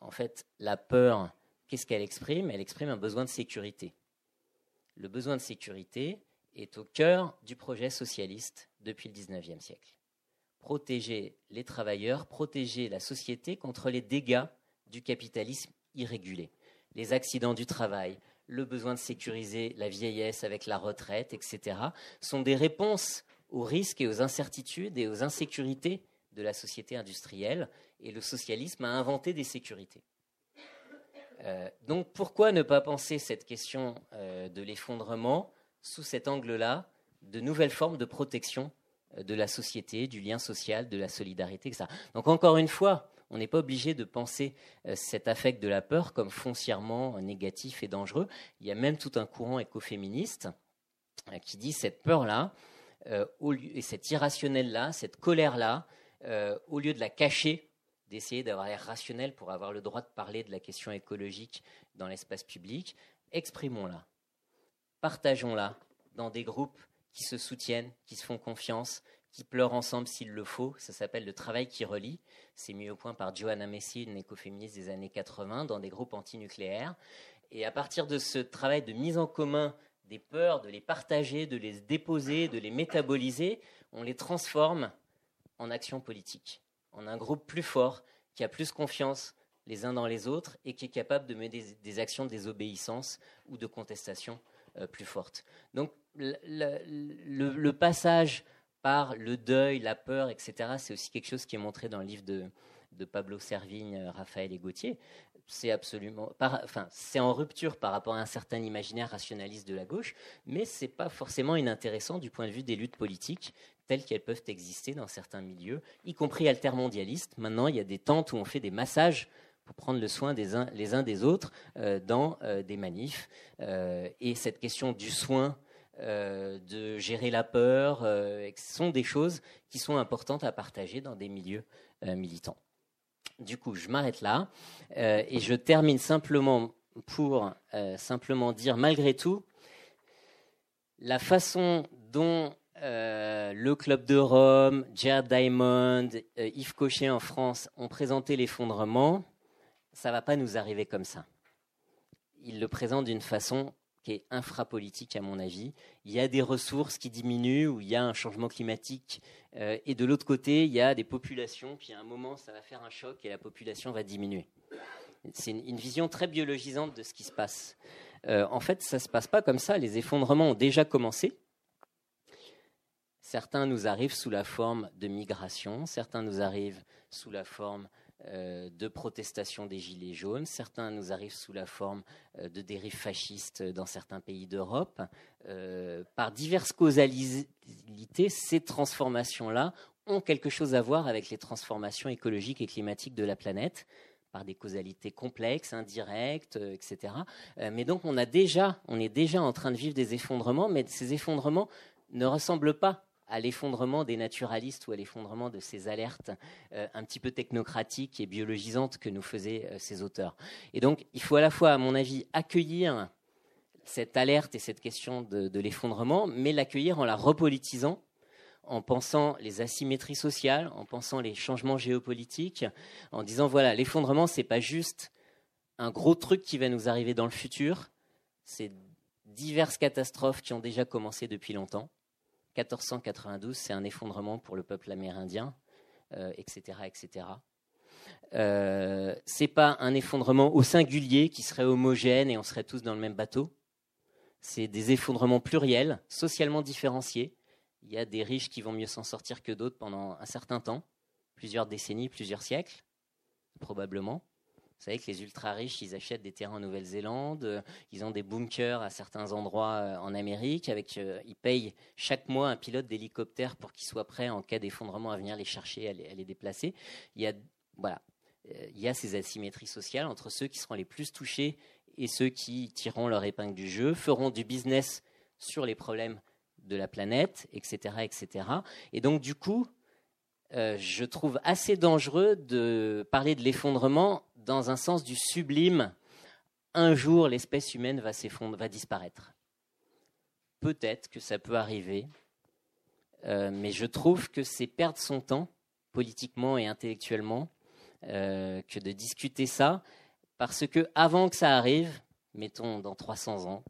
en fait, la peur, qu'est-ce qu'elle exprime? Elle exprime un besoin de sécurité. Le besoin de sécurité, est au cœur du projet socialiste depuis le XIXe siècle. Protéger les travailleurs, protéger la société contre les dégâts du capitalisme irrégulé, les accidents du travail, le besoin de sécuriser la vieillesse avec la retraite, etc., sont des réponses aux risques et aux incertitudes et aux insécurités de la société industrielle, et le socialisme a inventé des sécurités. Euh, donc pourquoi ne pas penser cette question euh, de l'effondrement sous cet angle-là, de nouvelles formes de protection de la société, du lien social, de la solidarité, etc. Donc encore une fois, on n'est pas obligé de penser euh, cet affect de la peur comme foncièrement négatif et dangereux. Il y a même tout un courant écoféministe euh, qui dit cette peur-là, euh, et cette irrationnel-là, cette colère-là, au lieu de la cacher, d'essayer d'avoir l'air rationnel pour avoir le droit de parler de la question écologique dans l'espace public, exprimons-la, partageons-la dans des groupes qui se soutiennent, qui se font confiance, qui pleurent ensemble s'il le faut. Ça s'appelle le travail qui relie. C'est mis au point par Johanna Messi, une écoféministe des années 80, dans des groupes antinucléaires. Et à partir de ce travail de mise en commun des peurs, de les partager, de les déposer, de les métaboliser, on les transforme en actions politiques, en un groupe plus fort, qui a plus confiance les uns dans les autres et qui est capable de mener des, actions de désobéissance ou de contestation plus fortes. Donc le, le passage par le deuil, la peur, etc. C'est aussi quelque chose qui est montré dans le livre de, Pablo Servigne, euh, Raphaël et Gauthier. C'est absolument, enfin, c'est en rupture par rapport à un certain imaginaire rationaliste de la gauche, mais c'est pas forcément inintéressant du point de vue des luttes politiques telles qu'elles peuvent exister dans certains milieux, y compris altermondialistes. Maintenant, il y a des tentes où on fait des massages pour prendre le soin des uns, les uns des autres euh, dans euh, des manifs. et cette question du soin euh, de gérer la peur, euh, sont des choses qui sont importantes à partager dans des milieux euh, militants. Du coup, je m'arrête là et je termine simplement pour simplement dire, malgré tout, la façon dont le Club de Rome, Jared Diamond, Yves Cochet en France ont présenté l'effondrement, ça va pas nous arriver comme ça. Ils le présentent d'une façon qui est infrapolitique à mon avis. Il y a des ressources qui diminuent, ou il y a un changement climatique, euh, et de l'autre côté, il y a des populations, puis à un moment, ça va faire un choc et la population va diminuer. C'est une, vision très biologisante de ce qui se passe. Euh, en fait, ça ne se passe pas comme ça. Les effondrements ont déjà commencé. Certains nous arrivent sous la forme de migration, certains nous arrivent sous la forme de protestation des Gilets jaunes. Certains nous arrivent sous la forme euh, de dérives fascistes dans certains pays d'Europe. Euh, par diverses causalités, ces transformations-là ont quelque chose à voir avec les transformations écologiques et climatiques de la planète par des causalités complexes, indirectes, etc. mais donc on, a déjà, on est déjà en train de vivre des effondrements, mais ces effondrements ne ressemblent pas à l'effondrement des naturalistes ou à l'effondrement de ces alertes euh, un petit peu technocratiques et biologisantes que nous faisaient euh, ces auteurs. Et donc, il faut à la fois, à mon avis, accueillir cette alerte et cette question de, l'effondrement, mais l'accueillir en la repolitisant, en pensant les asymétries sociales, en pensant les changements géopolitiques, en disant voilà, l'effondrement, c'est pas juste un gros truc qui va nous arriver dans le futur, c'est diverses catastrophes qui ont déjà commencé depuis longtemps 1492, c'est un effondrement pour le peuple amérindien, etc., etc. Euh, c'est pas un effondrement au singulier qui serait homogène et on serait tous dans le même bateau. C'est des effondrements pluriels, socialement différenciés. Il y a des riches qui vont mieux s'en sortir que d'autres pendant un certain temps, plusieurs décennies, plusieurs siècles, probablement. Vous savez que les ultra riches, ils achètent des terrains en Nouvelle-Zélande, euh, ils ont des bunkers à certains endroits euh, en Amérique, avec, euh, ils payent chaque mois un pilote d'hélicoptère pour qu'il soit prêt en cas d'effondrement à venir les chercher, à les, déplacer. Il y a, voilà, il y a ces asymétries sociales entre ceux qui seront les plus touchés et ceux qui tireront leur épingle du jeu, feront du business sur les problèmes de la planète, etc., etc. Et donc, du coup, je trouve assez dangereux de parler de l'effondrement dans un sens du sublime, un jour l'espèce humaine va s'effondrer, va disparaître. Peut-être que ça peut arriver, euh, mais je trouve que c'est perdre son temps, politiquement et intellectuellement, euh, que de discuter ça, parce que avant que ça arrive, mettons dans 300 ans,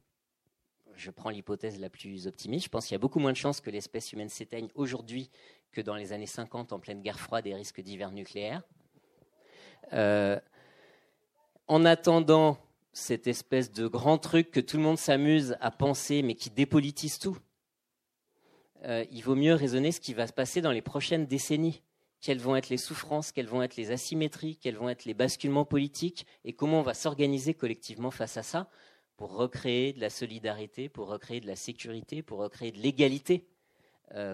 je prends l'hypothèse la plus optimiste, je pense qu'il y a beaucoup moins de chances que l'espèce humaine s'éteigne aujourd'hui que dans les années 50 en pleine guerre froide et risque divers nucléaires. Euh, en attendant cette espèce de grand truc que tout le monde s'amuse à penser, mais qui dépolitise tout, euh, il vaut mieux raisonner ce qui va se passer dans les prochaines décennies. Quelles vont être les souffrances, quelles vont être les asymétries, quels vont être les basculements politiques, et comment on va s'organiser collectivement face à ça pour recréer de la solidarité, pour recréer de la sécurité, pour recréer de l'égalité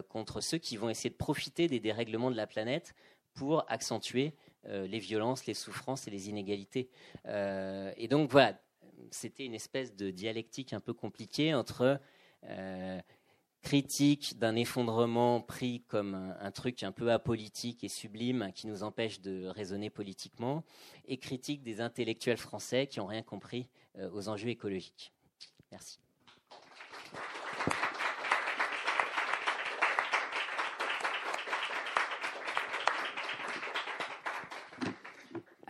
contre ceux qui vont essayer de profiter des dérèglements de la planète pour accentuer les violences, les souffrances et les inégalités. et donc voilà, c'était une espèce de dialectique un peu compliquée entre critique d'un effondrement pris comme un, truc un peu apolitique et sublime qui nous empêche de raisonner politiquement, et critique des intellectuels français qui n'ont rien compris euh, aux enjeux écologiques. Merci.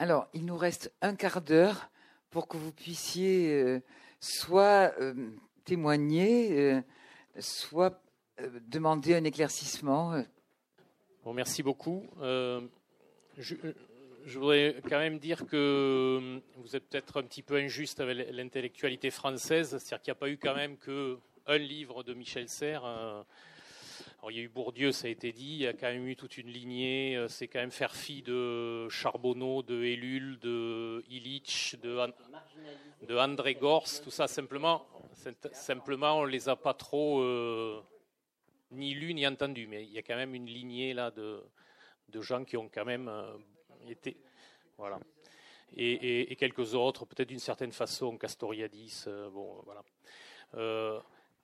Alors, il nous reste un quart d'heure pour que vous puissiez euh, soit euh, témoigner, soit euh, demander un éclaircissement. Bon, merci beaucoup. Je, voudrais quand même dire que vous êtes peut-être un petit peu injuste avec l'intellectualité française, c'est-à-dire qu'il n'y a pas eu quand même qu'un livre de Michel Serres. Il y a eu Bourdieu, ça a été dit, il y a quand même eu toute une lignée, c'est quand même faire fi de Charbonneau, de Ellul, de Illich, de, André Gors, tout ça simplement, simplement on les a pas trop euh, ni lus ni entendus, mais il y a quand même une lignée là de, gens qui ont quand même euh, été, voilà, et, quelques autres, peut-être d'une certaine façon, Castoriadis, euh, voilà.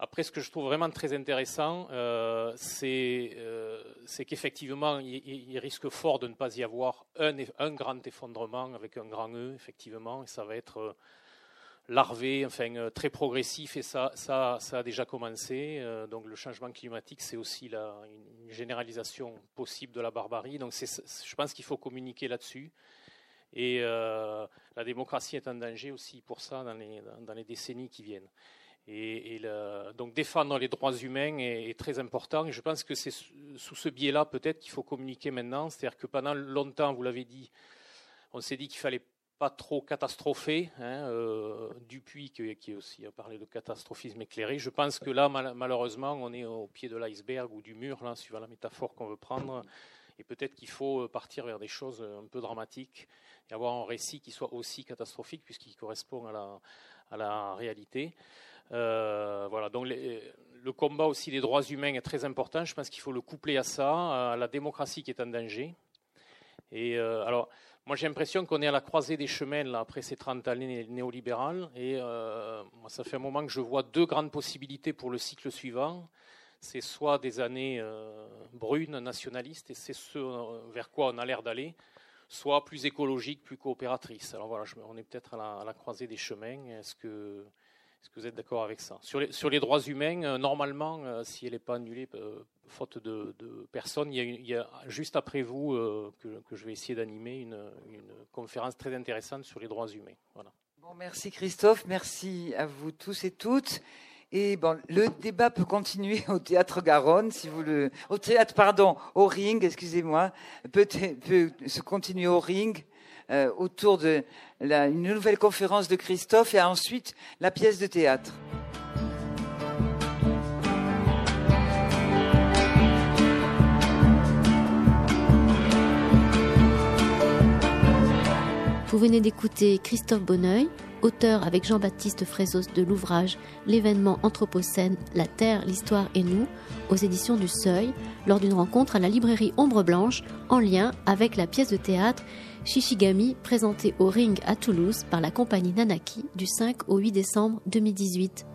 Après, ce que je trouve vraiment très intéressant, euh, euh, c'est qu'effectivement, il, risque fort de ne pas y avoir un, grand effondrement avec un grand E, effectivement, et ça va être euh, larvé, enfin très progressif, et ça, a déjà commencé. donc le changement climatique, c'est aussi une généralisation possible de la barbarie. Donc je pense qu'il faut communiquer là-dessus. Et la démocratie est en danger aussi pour ça dans les décennies qui viennent. Et, donc défendre les droits humains est, très important. Je pense que c'est sous ce biais-là peut-être qu'il faut communiquer maintenant. C'est-à-dire que pendant longtemps, vous l'avez dit, on s'est dit qu'il fallait pas trop catastropher. Hein, euh, Dupuis, qui, qui, aussi a parlé de catastrophisme éclairé. Je pense que là, malheureusement, on est au pied de l'iceberg ou du mur, suivant la métaphore qu'on veut prendre. Et peut-être qu'il faut partir vers des choses un peu dramatiques et avoir un récit qui soit aussi catastrophique, puisqu'il correspond à la réalité. Euh, voilà, donc le combat aussi des droits humains est très important. Je pense qu'il faut le coupler à ça, à la démocratie qui est en danger. Et euh, alors, moi j'ai l'impression qu'on est à la croisée des chemins là, après ces 30 années néolibérales. Et euh, moi, ça fait un moment que je vois deux grandes possibilités pour le cycle suivant. C'est soit des années brunes, nationalistes, et c'est ce vers quoi on a l'air d'aller, soit plus écologiques, plus coopératrices. Alors voilà, on est peut-être à, à la, croisée des chemins. Est-ce que est-ce que vous êtes d'accord avec ça? Sur les, droits humains, euh, normalement, euh, si elle n'est pas annulée, euh, faute de, personnes, il y, a, juste après vous que, je vais essayer d'animer une, une, conférence très intéressante sur les droits humains. Voilà. Bon, merci Christophe, merci à vous tous et toutes. Et bon, le débat peut continuer au théâtre Garonne, si vous le, au théâtre, pardon, au ring, excusez-moi, peut, peut se continuer au ring. Euh, autour de la, nouvelle conférence de Christophe et ensuite la pièce de théâtre. Vous venez d'écouter Christophe Bonneuil, auteur avec Jean-Baptiste Frézos de l'ouvrage L'événement Anthropocène, la Terre, l'Histoire et nous, aux éditions du Seuil, lors d'une rencontre à la librairie Ombre Blanche, en lien avec la pièce de théâtre Shishigami, présenté au Ring à Toulouse par la compagnie Nanaki du 5 au 8 décembre 2018.